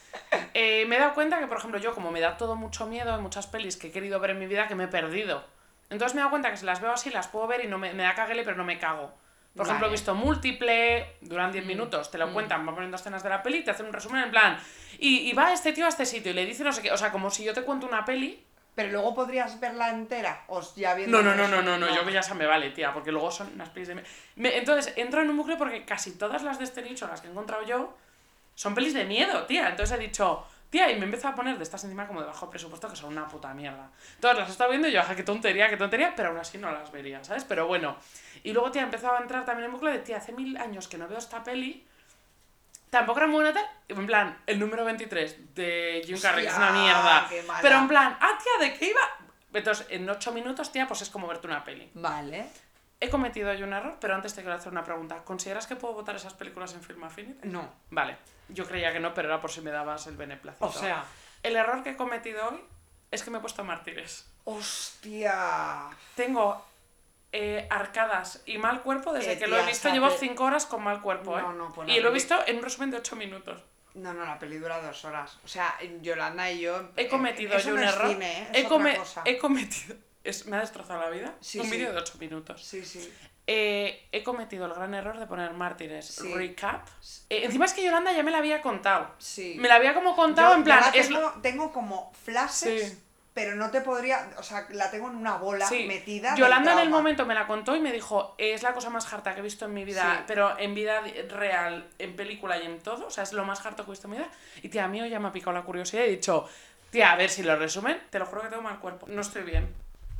Eh, me he dado cuenta que, por ejemplo, yo como me da todo mucho miedo, hay muchas pelis que he querido ver en mi vida que me he perdido. Entonces me he dado cuenta que si las veo así, las puedo ver y no me, me da caguele, pero no me cago. Por ejemplo, he visto múltiple, duran 10 minutos, te lo cuentan, van poniendo escenas de la peli, te hacen un resumen en plan, y, y va este tío a este sitio y le dice no sé qué, o sea, como si yo te cuento una peli. Pero luego podrías verla entera, o ya viendo. No, no, no, no, no, no, yo que ya se me vale, tía, porque luego son unas pelis de... me- entonces, entro en un bucle porque casi todas las de este nicho, las que he encontrado yo, son pelis de miedo, tía. Entonces he dicho, tía, y me empezó a poner de estas encima como de bajo presupuesto que son una puta mierda. Todas las he estado viendo y yo, ajá, qué tontería, qué tontería, pero aún así no las vería, ¿sabes? Pero bueno. Y luego, tía, empezaba a entrar también en bucle de, tía, hace mil años que no veo esta peli. Tampoco era muy buena tal. En plan, el número 23 de Jim Carrey, es una mierda. Pero en plan, ah, tía, ¿de qué iba? Entonces, en 8 minutos, tía, pues es como verte una peli. Vale. He cometido yo un error, pero antes te quiero hacer una pregunta. ¿Consideras que puedo votar esas películas en Film Affinity? No. Vale, yo creía que no, pero era por si me dabas el beneplácito. O sea. El error que he cometido hoy es que me he puesto mártires. Hostia. Tengo eh, arcadas y mal cuerpo desde Eh, que lo he visto. Llevo pe- 5 horas con mal cuerpo, ¿eh? No, no, pues y lo he visto en un resumen de 8 minutos. No, no, la peli dura dos horas. O sea, Yolanda y yo. He eh, cometido yo un no error. cine, ¿eh? Come- he cometido. Es, me ha destrozado la vida. Sí, un sí. vídeo de 8 minutos. Sí, sí. Eh, he cometido el gran error de poner mártires Sí. recap. Eh, encima es que Yolanda ya me la había contado. Sí. Me la había como contado Yo- en plan. la es tengo, lo- tengo como flashes, pero no te podría. O sea, la tengo en una bola metida. Yolanda en el momento me la contó y me dijo, es la cosa más harta que he visto en mi vida, pero en vida real, en película y en todo, o sea, es lo más harto que he visto en mi vida. Y tía, a mí ya me ha picado la curiosidad y he dicho, tía, a ver si lo resumen, te lo juro que tengo mal cuerpo, no estoy bien,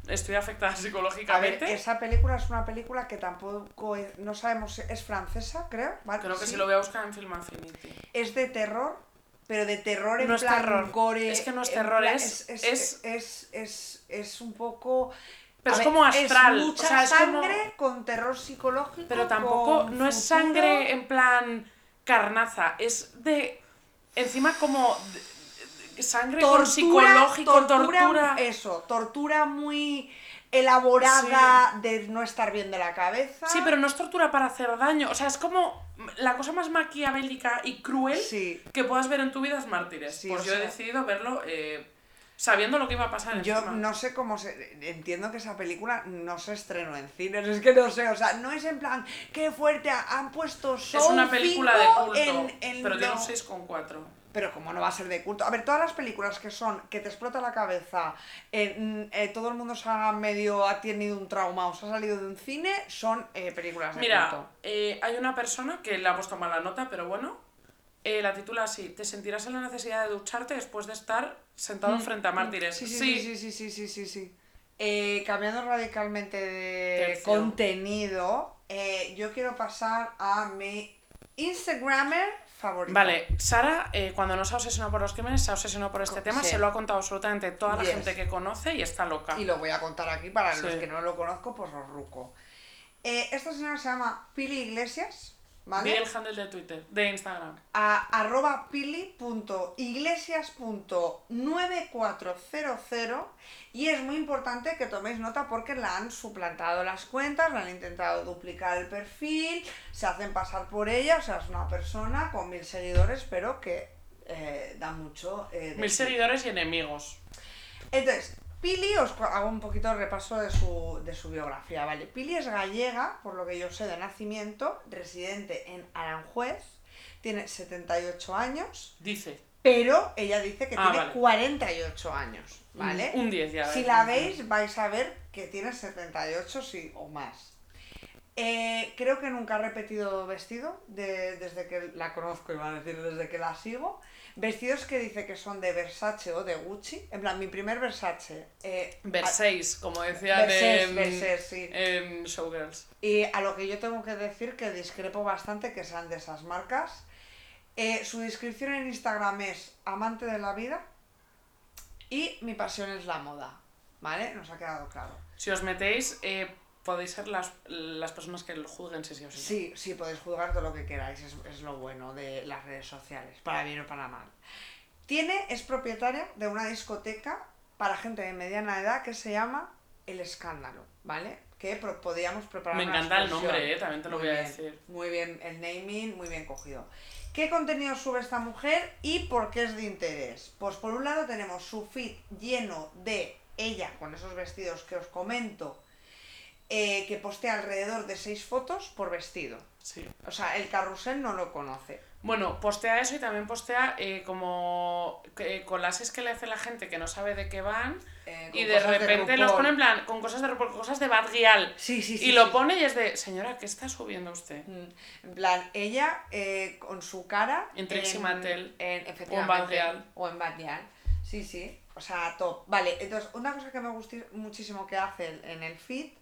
estoy afectada A ver, psicológicamente. esa película es una película que tampoco es- no sabemos, es francesa, creo. ¿vale? Creo que Sí. si lo voy a buscar en Film Affinity. Es de terror, pero de terror en No es plan terror. gore. Es que no es terror, plan- es- es, es- es, es, es un poco. Pero es ver, como astral, Es o mucha sea, es como- sangre con terror psicológico. Pero tampoco, no es futuro. sangre en plan carnaza, es de, encima como sangre con psicológico, tortura. Eso, tortura muy elaborada de no estar bien de la cabeza. Sí, pero no es tortura para hacer daño. O sea, es como la cosa más maquiavélica y cruel Sí. que puedas ver en tu vida es Mártires. Sí, pues yo he decidido verlo eh, sabiendo lo que iba a pasar Yo encima. no sé cómo se. Entiendo que esa película no se estrenó en cines, es que no sé, o sea, no es en plan, qué fuerte, ha- han puesto es una Soul película de 5 culto, en- en pero tiene un 6,4. Pero como no va a ser de culto. A ver, todas las películas que son, que te explota la cabeza, eh, mm, eh, todo el mundo se ha medio, ha tenido un trauma o se ha salido de un cine, son eh, películas de Mira, culto. eh, hay una persona que le ha puesto mala nota, pero bueno, la titula así, te sentirás en la necesidad de ducharte después de estar sentado frente a Mártires. Mm, Sí, sí, sí, sí, sí, sí, sí, sí. Cambiando radicalmente de Tercio. contenido, yo quiero pasar a mi Instagramer favorito. Vale, Sara, eh, cuando no se ha obsesionado por los crímenes, se ha obsesionado por este tema, sí. se lo ha contado absolutamente toda la Yes. gente que conoce y está loca. Y lo voy a contar aquí para los que no lo conozco, pues os ruco. Eh, esta señora se llama Pili Iglesias, ¿vale? Vi el handle de Twitter, de Instagram. a arroba pili.iglesias.9400 y es muy importante que toméis nota porque la han suplantado las cuentas, le han intentado duplicar el perfil, se hacen pasar por ella, o sea, es una persona con mil seguidores, pero que eh, da mucho... eh, Mil seguidores y enemigos. Entonces, Pili, os hago un poquito de repaso de su, de su biografía, ¿vale? Pili es gallega, por lo que yo sé de nacimiento, residente en Aranjuez, tiene 78 años, Dice. pero ella dice que Ah, tiene vale. 48 años, ¿vale? Un 10 ya. Si la veis, vais a ver que tiene 78 sí, o más. Eh, creo que nunca ha repetido vestido de- desde que la conozco, iba a decir, desde que la sigo. Vestidos que dice que son de Versace o de Gucci. En plan, mi primer Versace. Eh, Versace, como decía Versace, en, Versace, sí. en Showgirls. Y a lo que yo tengo que decir que discrepo bastante que sean de esas marcas. Eh, su descripción en Instagram es amante de la vida y mi pasión es la moda. ¿Vale? Nos ha quedado claro. Si os metéis, eh, podéis ser las, las personas que lo juzguen si sí o sí. Sí, sí, podéis juzgar todo lo que queráis, es, es lo bueno de las redes sociales, para bien o para mal. Tiene, es propietaria de una discoteca para gente de mediana edad que se llama El Escándalo, ¿vale? Que pro- podíamos preparar Me una encanta el nombre, eh, también te lo Muy voy a decir. Muy bien, el naming, muy bien cogido. ¿Qué contenido sube esta mujer y por qué es de interés? Pues por un lado tenemos su feed lleno de ella con esos vestidos que os comento, eh, que postea alrededor de seis fotos por vestido. Sí. O sea, el carrusel no lo conoce. Bueno, postea eso y también postea eh, como eh, collages que le hace la gente que no sabe de qué van Eh, y de repente los pone en plan con cosas de RuPaul, cosas de Bad Gyal. Sí, sí, sí. y lo sí. pone y es de, señora, ¿qué está subiendo usted? Mm, En plan, ella eh, con su cara. En Trixie Mattel. En, O en Bad Gyal. O en Bad Gyal. Sí, sí. O sea, top. Vale, entonces, una cosa que me gusta muchísimo que hace en el feed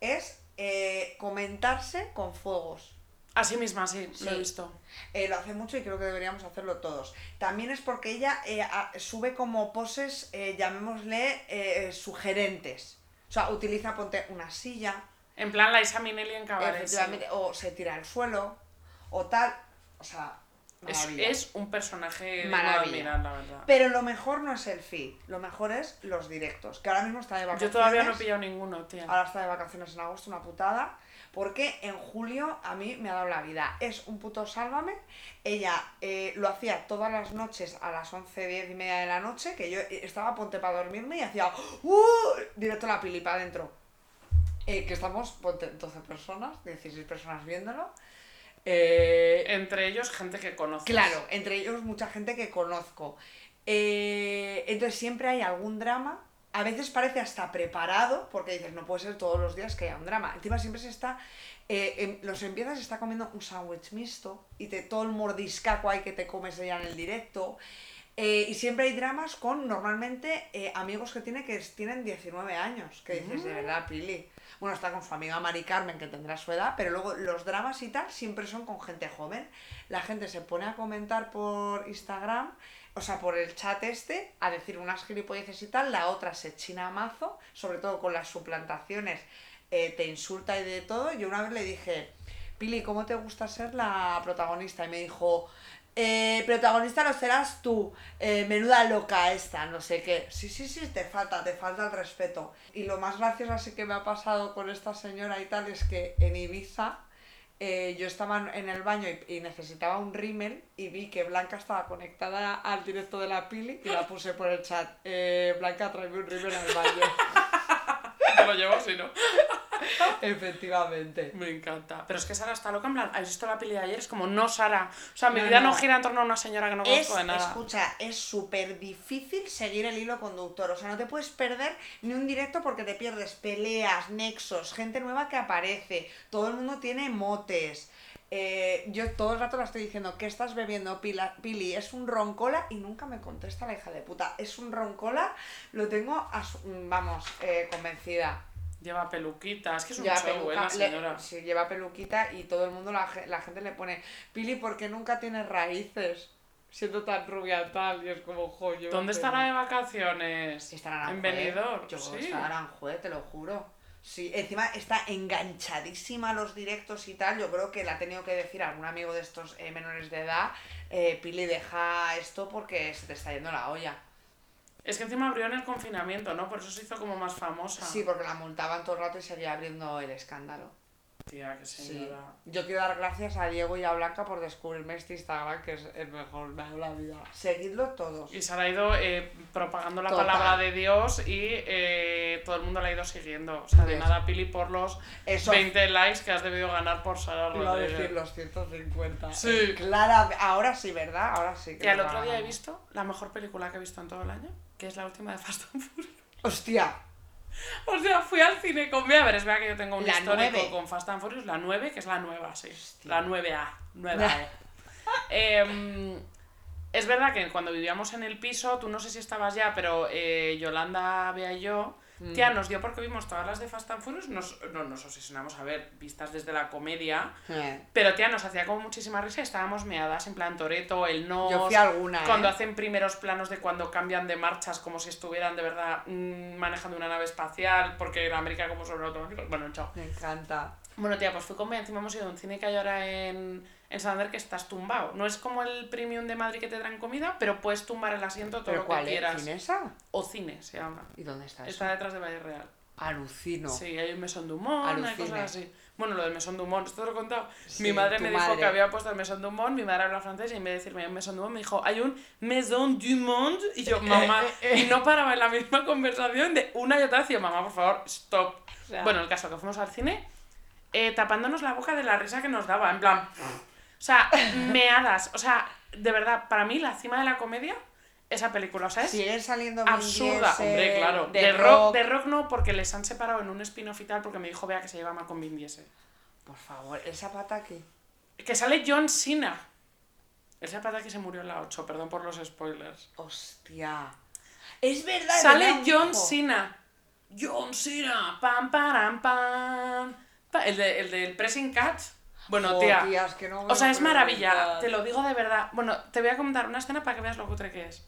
es eh, comentarse con fuegos. Así misma, sí, lo he visto. Eh, lo hace mucho y creo que deberíamos hacerlo todos. También es porque ella eh, a- sube como poses, llamémosle, sugerentes. O sea, utiliza, ponte, una silla, En plan, la Isa Minnelli en cabaret. sí. o se tira al suelo, o tal. O sea, Es, es un personaje de Maravilla. admirar, la verdad. Pero lo mejor no es el feed, lo mejor es los directos, que ahora mismo está de Yo vacaciones. todavía no he pillado ninguno, tía. Ahora está de vacaciones en agosto, una putada. Porque en julio a mí me ha dado la vida. Es un puto sálvame. Ella eh, lo hacía todas las noches a las 11, 10 y media de la noche. Que yo eh, estaba a ponte para dormirme y hacía ¡Uh! directo la pili para adentro. Eh, que estamos ponte, 12 personas, 16 personas viéndolo. Eh, Entre ellos, gente que conoces. Claro, entre ellos mucha gente que conozco. Eh, entonces siempre hay algún drama. A veces parece hasta preparado, porque dices, no puede ser todos los días que haya un drama. Encima siempre se está, eh, em- los empiezas, se está comiendo un sándwich mixto y te, todo el mordiscaco hay que te comes ya en el directo. Eh, y siempre hay dramas con normalmente eh, amigos que tiene que tienen 19 años. Que dices, de verdad, Pili. Bueno, está con su amiga Mari Carmen, que tendrá su edad, pero luego los dramas y tal siempre son con gente joven. La gente se pone a comentar por Instagram, o sea, por el chat este, a decir unas gilipolleces y tal. La otra se china a mazo, sobre todo con las suplantaciones, eh, te insulta y de todo. Yo una vez le dije, Pili, ¿cómo te gusta ser la protagonista? Y me dijo, eh, protagonista lo serás tú, eh, menuda loca esta, no sé qué. Sí, sí, sí, te falta, te falta el respeto. Y lo más gracioso así que me ha pasado con esta señora y tal es que en Ibiza eh, yo estaba en el baño y, necesitaba un rímel y vi que Blanca estaba conectada al directo de la Pili y la puse por el chat. Blanca, tráeme un rímel al baño. Te lo llevo si no. Efectivamente. Me encanta. Pero es que Sara está loca, en plan, ¿has visto la peli de ayer? Es como, no, Sara. O sea, mi No, vida no, no. gira en torno a una señora que no Es, conozco de nada. escucha, es súper difícil seguir el hilo conductor. O sea, no te puedes perder ni un directo porque te pierdes peleas, nexos, gente nueva que aparece. Todo el mundo tiene motes. Eh, yo todo el rato la estoy diciendo, ¿qué estás bebiendo, Pila- Pili? Es un roncola y nunca me contesta la hija de puta. Es un roncola, lo tengo, vamos, eh, convencida. Lleva peluquita. Es que es un Lleva show, ¿eh, la le- señora. sí, lleva peluquita y todo el mundo, la, la gente le pone, Pili, ¿por qué nunca tienes raíces? Siendo tan rubia tal, y es como, joyo. ¿Dónde estará de vacaciones? Está en. Benidorm. Yo sí. está en Aranjuez, te lo juro. Sí, encima está enganchadísima a los directos y tal. Yo creo que le ha tenido que decir a algún amigo de estos eh, menores de edad, eh, Pili, deja esto porque se te está yendo la olla. Es que encima abrió en el confinamiento, ¿no? Por eso se hizo como más famosa. Sí, porque la multaban todo el rato y seguía abriendo el escándalo. Tía, qué Sí. señora. Yo quiero dar gracias a Diego y a Blanca por descubrirme este Instagram, que es el mejor, dado la vida. Seguidlo todos. Y Sara ha ido eh, propagando la Total. palabra de Dios y eh, todo el mundo la ha ido siguiendo. O sea, de nada, Pili, por los Eso 20 likes que has debido ganar por Sara iba a Rodríguez. decir los 150. Sí. Clara, ahora sí, ¿verdad? Ahora sí. Que al nos otro día he visto la mejor película que he visto en todo el año, que es la última de Fast and Furious. Hostia, O sea, fui al cine con... Mira, a ver, es verdad que yo tengo un La histórico con Fast and Furious, la 9, que es la nueva, sí. Hostia. La 9A. 9A. Em, es verdad que cuando vivíamos en el piso, tú no sé si estabas ya, pero eh, Yolanda, Bea y yo, Mm. tía, nos dio porque vimos todas las de Fast and Furious, nos, no, nos obsesionamos a ver, vistas desde la comedia, Eh, pero tía, nos hacía como muchísima risa estábamos meadas, en plan Toreto, el no. Yo fui alguna, Cuando ¿eh? hacen primeros planos de cuando cambian de marchas, como si estuvieran de verdad mm, manejando una nave espacial, porque en América como son automáticos. Bueno, chao. me encanta. Bueno, tía, pues fui con encima hemos ido a un cine que hay ahora en, en Santander que estás tumbado. No es como el premium de Madrid que te traen comida, pero puedes tumbar el asiento todo ¿Pero lo que es? quieras. ¿Cinesa? O cine se llama. ¿Y dónde está eso? Está detrás de Valle Real. Alucino. Sí, hay un Mesón Dumont, hay cosas así. Bueno, lo del Mesón Dumont, esto te lo he contado. Sí, mi madre me dijo madre. que había puesto el Mesón Dumont, mi madre habla francés y en vez de decirme un Mesón Dumont me dijo, hay un Maison du Monde. Y yo, mamá, y no paraba en la misma conversación de una y otra vez. Y yo, mamá, por favor, stop. Bueno, el caso que fuimos al cine eh, tapándonos la boca de la risa que nos daba, en plan. O sea, meadas. O sea, de verdad, para mí la cima de la comedia, esa película, o sea, es saliendo absurda. Diesel, Hombre, claro. de, De, rock. rock, de rock no, porque les han separado en un spin-off y tal, porque me dijo Bea que se lleva mal con Vin Diesel. Por favor, esa pata aquí. Que sale John Cena. Esa pata que se murió en la 8, perdón por los spoilers. Hostia. Es verdad. Sale John. Cena. John Cena. Pam, param, pam. Pa- El, de, el del Pressing Catch. Bueno, Jo, tía. tía, es que no O sea, es maravilla, contar. te lo digo de verdad. Bueno, te voy a comentar una escena para que veas lo cutre que es.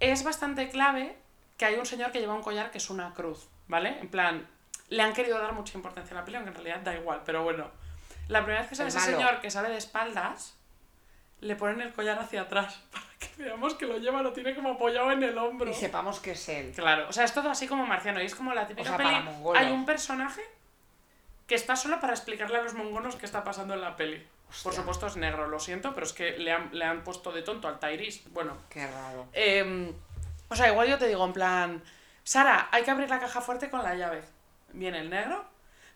Es bastante clave que hay un señor que lleva un collar que es una cruz, ¿vale? En plan, le han querido dar mucha importancia a la pelea, aunque en realidad da igual, pero bueno. La primera vez que sale ese malo. señor que sale de espaldas, le ponen el collar hacia atrás para que veamos que lo lleva, lo tiene como apoyado en el hombro. Y sepamos que es él. Claro, o sea, es todo así como marciano. Y es como la típica sea, peli. mongolos. Hay un personaje que está solo para explicarle a los mongolos qué está pasando en la peli. Por supuesto es negro, lo siento, pero es que le han, le han puesto de tonto al Tyrese. Bueno, Qué raro. eh, o sea, igual yo te digo en plan, Sara, hay que abrir la caja fuerte con la llave. Viene el negro.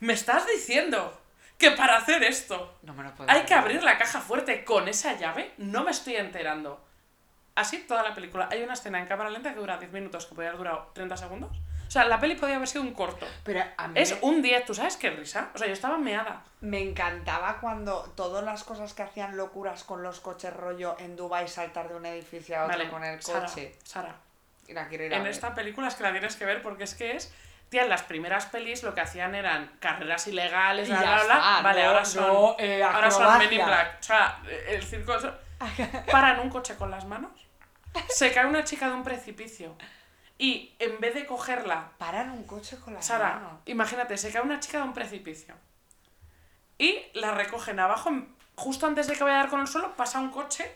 ¿Me estás diciendo que para hacer esto No me lo puedo hay que abrir la caja fuerte con esa llave? No me estoy enterando. Así toda la película. Hay una escena en cámara lenta que dura 10 minutos, que podría haber durado 30 segundos. O sea, la peli podía haber sido un corto. Pero a mí Es me- un 10, ¿tú sabes qué risa? O sea, yo estaba meada. me encantaba cuando todas las cosas que hacían locuras con los coches rollo en Dubai saltar de un edificio a otro Vale, con el coche. Sara, ir en ver. esta película es que la tienes que ver porque es que es... Tía, en las primeras pelis lo que hacían eran carreras ilegales, Y bla, bla, bla. está, Vale, no- ahora son... no, eh, ahora son Men in. Black. O sea, el circo... Paran un coche con las manos. Se cae una chica de un precipicio. Y en vez de cogerla Paran un coche con las Sara, manos. imagínate, se cae una chica de un precipicio. Y la recogen abajo, justo antes de que vaya a dar con el suelo, pasa un coche,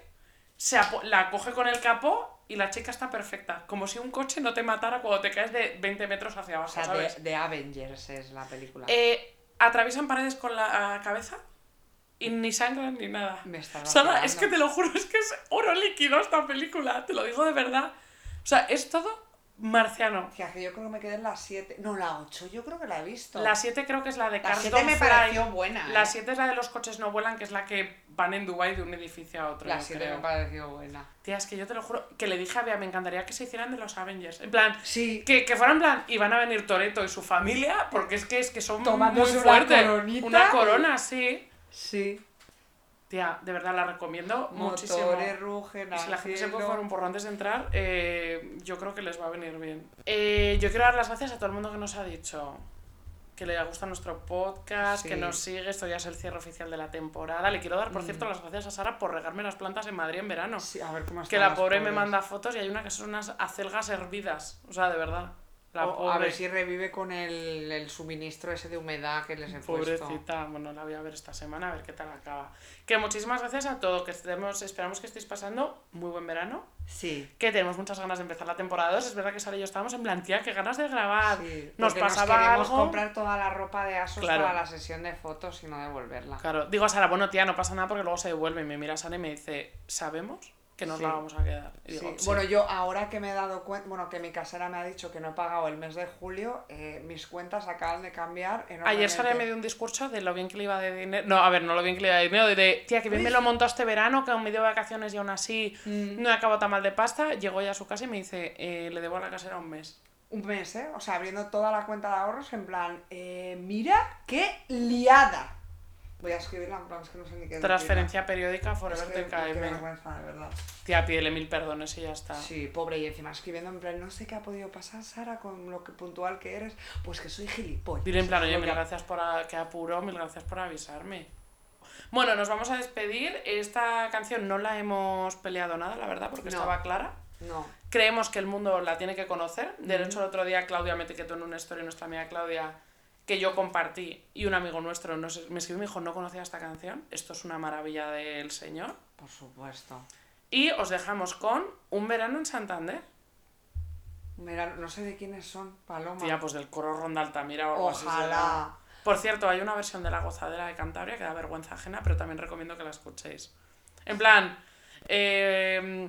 se la coge con el capó y la chica está perfecta. Como si un coche no te matara cuando te caes de 20 metros hacia O abajo, sea, ¿sabes? de, de Avengers es la película. Eh, atraviesan paredes con la cabeza y ni sangran ni nada. Me estás Sara, es que te lo juro, es que es oro líquido esta película, te lo digo de verdad. O sea, es todo marciano. Que yo creo que me quedé en la 7. No, la 8 yo creo que la he visto. La 7 creo que es la de La Cars 7 Don't me Fly. pareció buena. La ¿eh? 7 es la de los coches no vuelan, que es la que van en Dubai de un edificio a otro. La yo 7 creo. me pareció buena. Tía, es que yo te lo juro, que le dije a Bea, me encantaría que se hicieran de los Avengers. En plan, Sí. que, que fueran en plan, y van a venir Toreto y su familia, porque es que, es que son muy una fuertes. coronita Una y- corona, sí. Sí. Tía, de verdad la recomiendo muchísimo. Motores rugen Y si la gente se al puede cielo. fumar un porro antes de entrar, eh, yo creo que les va a venir bien. Eh, yo quiero dar las gracias a todo el mundo que nos ha dicho que le gusta nuestro podcast, Sí. que nos sigue. Esto ya es el cierre oficial de la temporada. Le quiero dar, por cierto, las gracias a Sara por regarme las plantas en Madrid en verano. Mm. Sí, a ver cómo que la pobre me pobres. manda fotos y hay una que son unas acelgas hervidas. O sea, de verdad. La O- pobre. A ver si revive con el, el suministro ese de humedad que les he puesto. Pobrecita, bueno, la voy a ver esta semana a ver qué tal acaba. Que muchísimas gracias a todos, que estemos, esperamos que estéis pasando muy buen verano. Sí. Que tenemos muchas ganas de empezar la temporada 2. Es verdad que Sara y yo estábamos en plan, tía, qué ganas de grabar. sí, nos pasaba queremos algo. comprar toda la ropa de Asos Claro. para la sesión de fotos y no devolverla. Claro, digo a Sara, bueno, tía, no pasa nada porque luego se devuelve. Y me mira Sara y me dice, ¿sabemos que nos Sí. la vamos a quedar? Y digo, Sí, "Sí". Bueno, yo ahora que me he dado cuenta, bueno, que mi casera me ha dicho que no he pagado el mes de julio, eh, mis cuentas acaban de cambiar Ayer. Sara me dio un discurso de lo bien que le iba de dinero. No, a ver, no lo bien que le iba de dinero, de tía, que bien me lo montó este verano, que aún me dio vacaciones y aún así Mm. no he acabado tan mal de pasta. Llegó ya a su casa y me dice, eh, le debo a la casera un mes. Un mes, ¿eh? O sea, abriendo toda la cuenta de ahorros en plan, eh, mira qué liada. Voy a escribirla en plan, es que no sé ni qué decirla. Transferencia periódica Es Forever que, qué TKM. vergüenza, de verdad. Tía, pídele mil perdones y ya está. Sí, pobre, y encima escribiendo en plan, no sé qué ha podido pasar, Sara, con lo que puntual que eres. Pues que soy gilipollas. Dile en plan, oye, mil que- gracias por a- que apuro, mil gracias por avisarme. Bueno, nos vamos a despedir. Esta canción no la hemos peleado nada, la verdad, porque No. estaba clara. No. Creemos que el mundo la tiene que conocer. De hecho, el otro día Claudia me etiquetó en una historia, nuestra amiga Claudia, que yo compartí y un amigo nuestro nos, me escribió y me dijo, no conocía esta canción, esto es una maravilla del señor. Por supuesto. Y os dejamos con Un verano en Santander. Mira, no sé de quiénes son, Paloma. Tía, pues del coro Ronda Altamira o algo así será. Ojalá. Por cierto, hay una versión de La Gozadera de Cantabria que da vergüenza ajena, pero también recomiendo que la escuchéis. En plan, eh,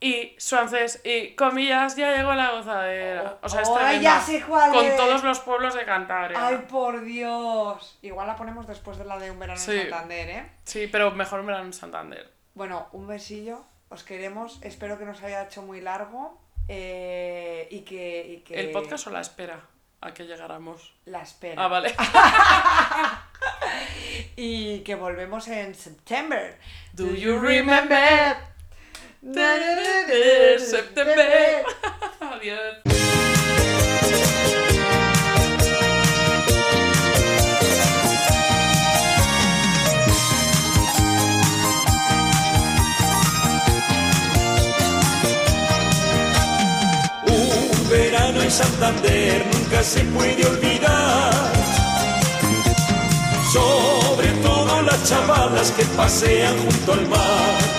y Suances y comillas, ya llegó la gozadera. O sea, Oh, tremenda. ya sé cuál Con es. todos los pueblos de Cantabria. Ay, por Dios. Igual la ponemos después de la de Un verano Sí. en Santander, ¿eh? Sí, pero mejor verano en Santander. Bueno, un besillo. Os queremos. Espero que nos haya hecho muy largo. eh, y, que, y que. ¿El podcast o la espera a que llegáramos? La espera. Ah, vale. Y que volvemos en septiembre. Do you remember? Septiembre. Adiós. Un verano en Santander nunca se puede olvidar. Sobre todo las chavalas que pasean junto al mar.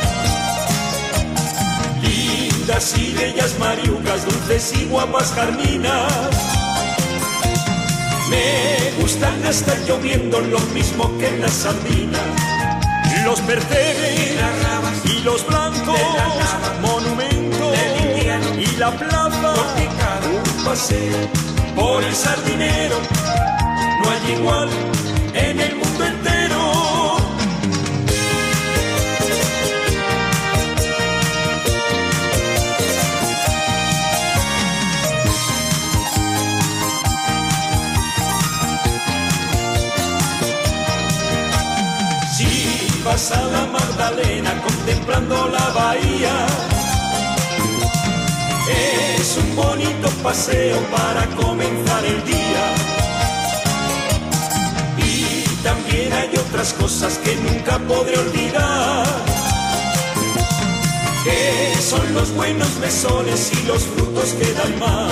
Lindas y bellas mariucas, dulces y guapas carminas. Me gustan hasta lloviendo lo mismo que las sardinas. Los percebes y los blancos, monumentos y la plaza. Un paseo por el sardinero, no hay igual Si vas a la Magdalena contemplando la bahía, es un bonito paseo para comenzar el día. Y también hay otras cosas que nunca podré olvidar. Que son los buenos mesones y los frutos que da el mar.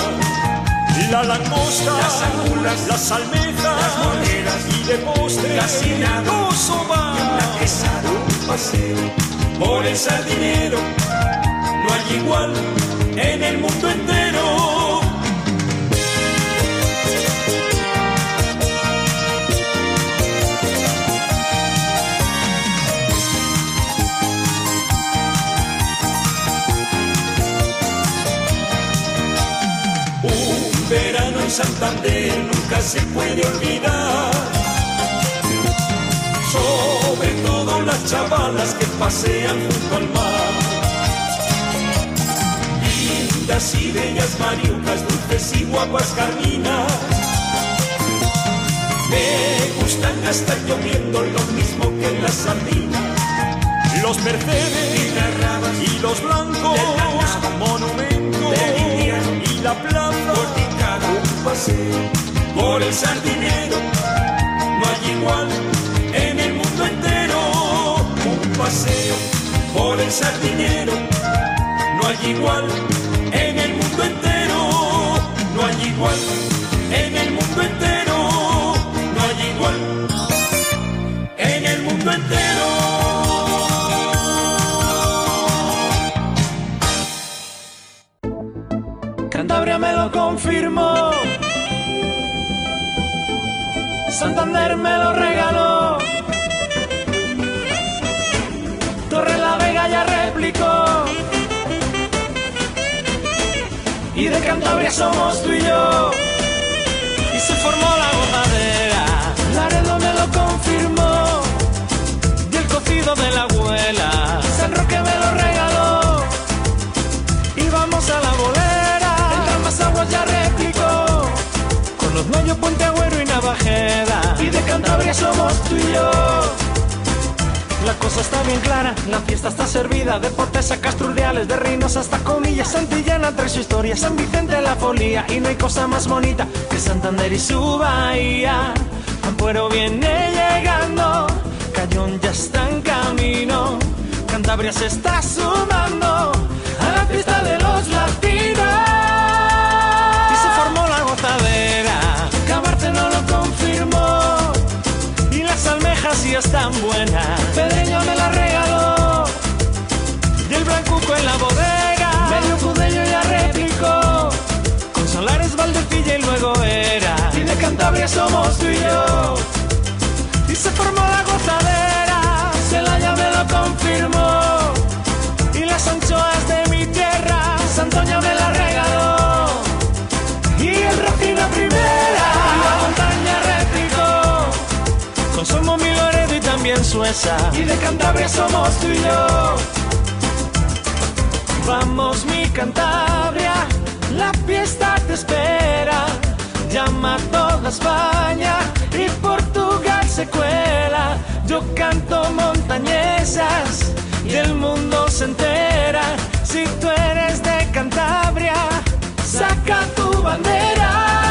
La langosta, las angulas, las almejas, las monedas y de postre, gasinado, quesada, un paseo por el sardinero. No hay igual en el mundo entero. Un verano en Santander nunca se puede olvidar. Las chavalas que pasean junto al mar. Lindas y bellas mariucas, dulces y guapas carminas. Me gustan hasta lloviendo lo mismo que las sardinas. Los mercedes y las rabas y los blancos, monumentos y la plaza. Un paseo por el sardinero, no hay igual por el sardinero, no hay igual en el mundo entero. No hay igual en el mundo entero. No hay igual en el mundo entero. Cantabria me lo confirmó. Santander me lo regaló. Y de Cantabria somos tú y yo. Y se formó la gozadera. Laredo me lo confirmó. Y el cocido de la abuela. San Roque me lo regaló. Y vamos a la bolera. El más aguas ya replicó. Con los Noyo, Puente Agüero y Navajeda. Y de Cantabria somos tú y yo. La cosa está bien clara, la fiesta está servida Deportes a Castrurdiales, de Rinos hasta Comillas Santillana trae su historia, San Vicente la folía Y no hay cosa más bonita que Santander y su bahía. Ampuero viene llegando, Cayón ya está en camino Cantabria se está sumando almejas sí están buenas. Pedreño me la regaló y el blancuco en la bodega. Medio cudeño ya replicó con Solares Valdefilla y luego era. Y de Cantabria somos tú y yo. Y se formó la gozadera, Celaya me lo confirmó. Y las anchoas de mi tierra, Santoña me Y de Cantabria somos tú y yo. Vamos mi Cantabria, la fiesta te espera. Llama a toda España y Portugal se cuela. Yo canto montañesas y el mundo se entera. Si tú eres de Cantabria, saca tu bandera.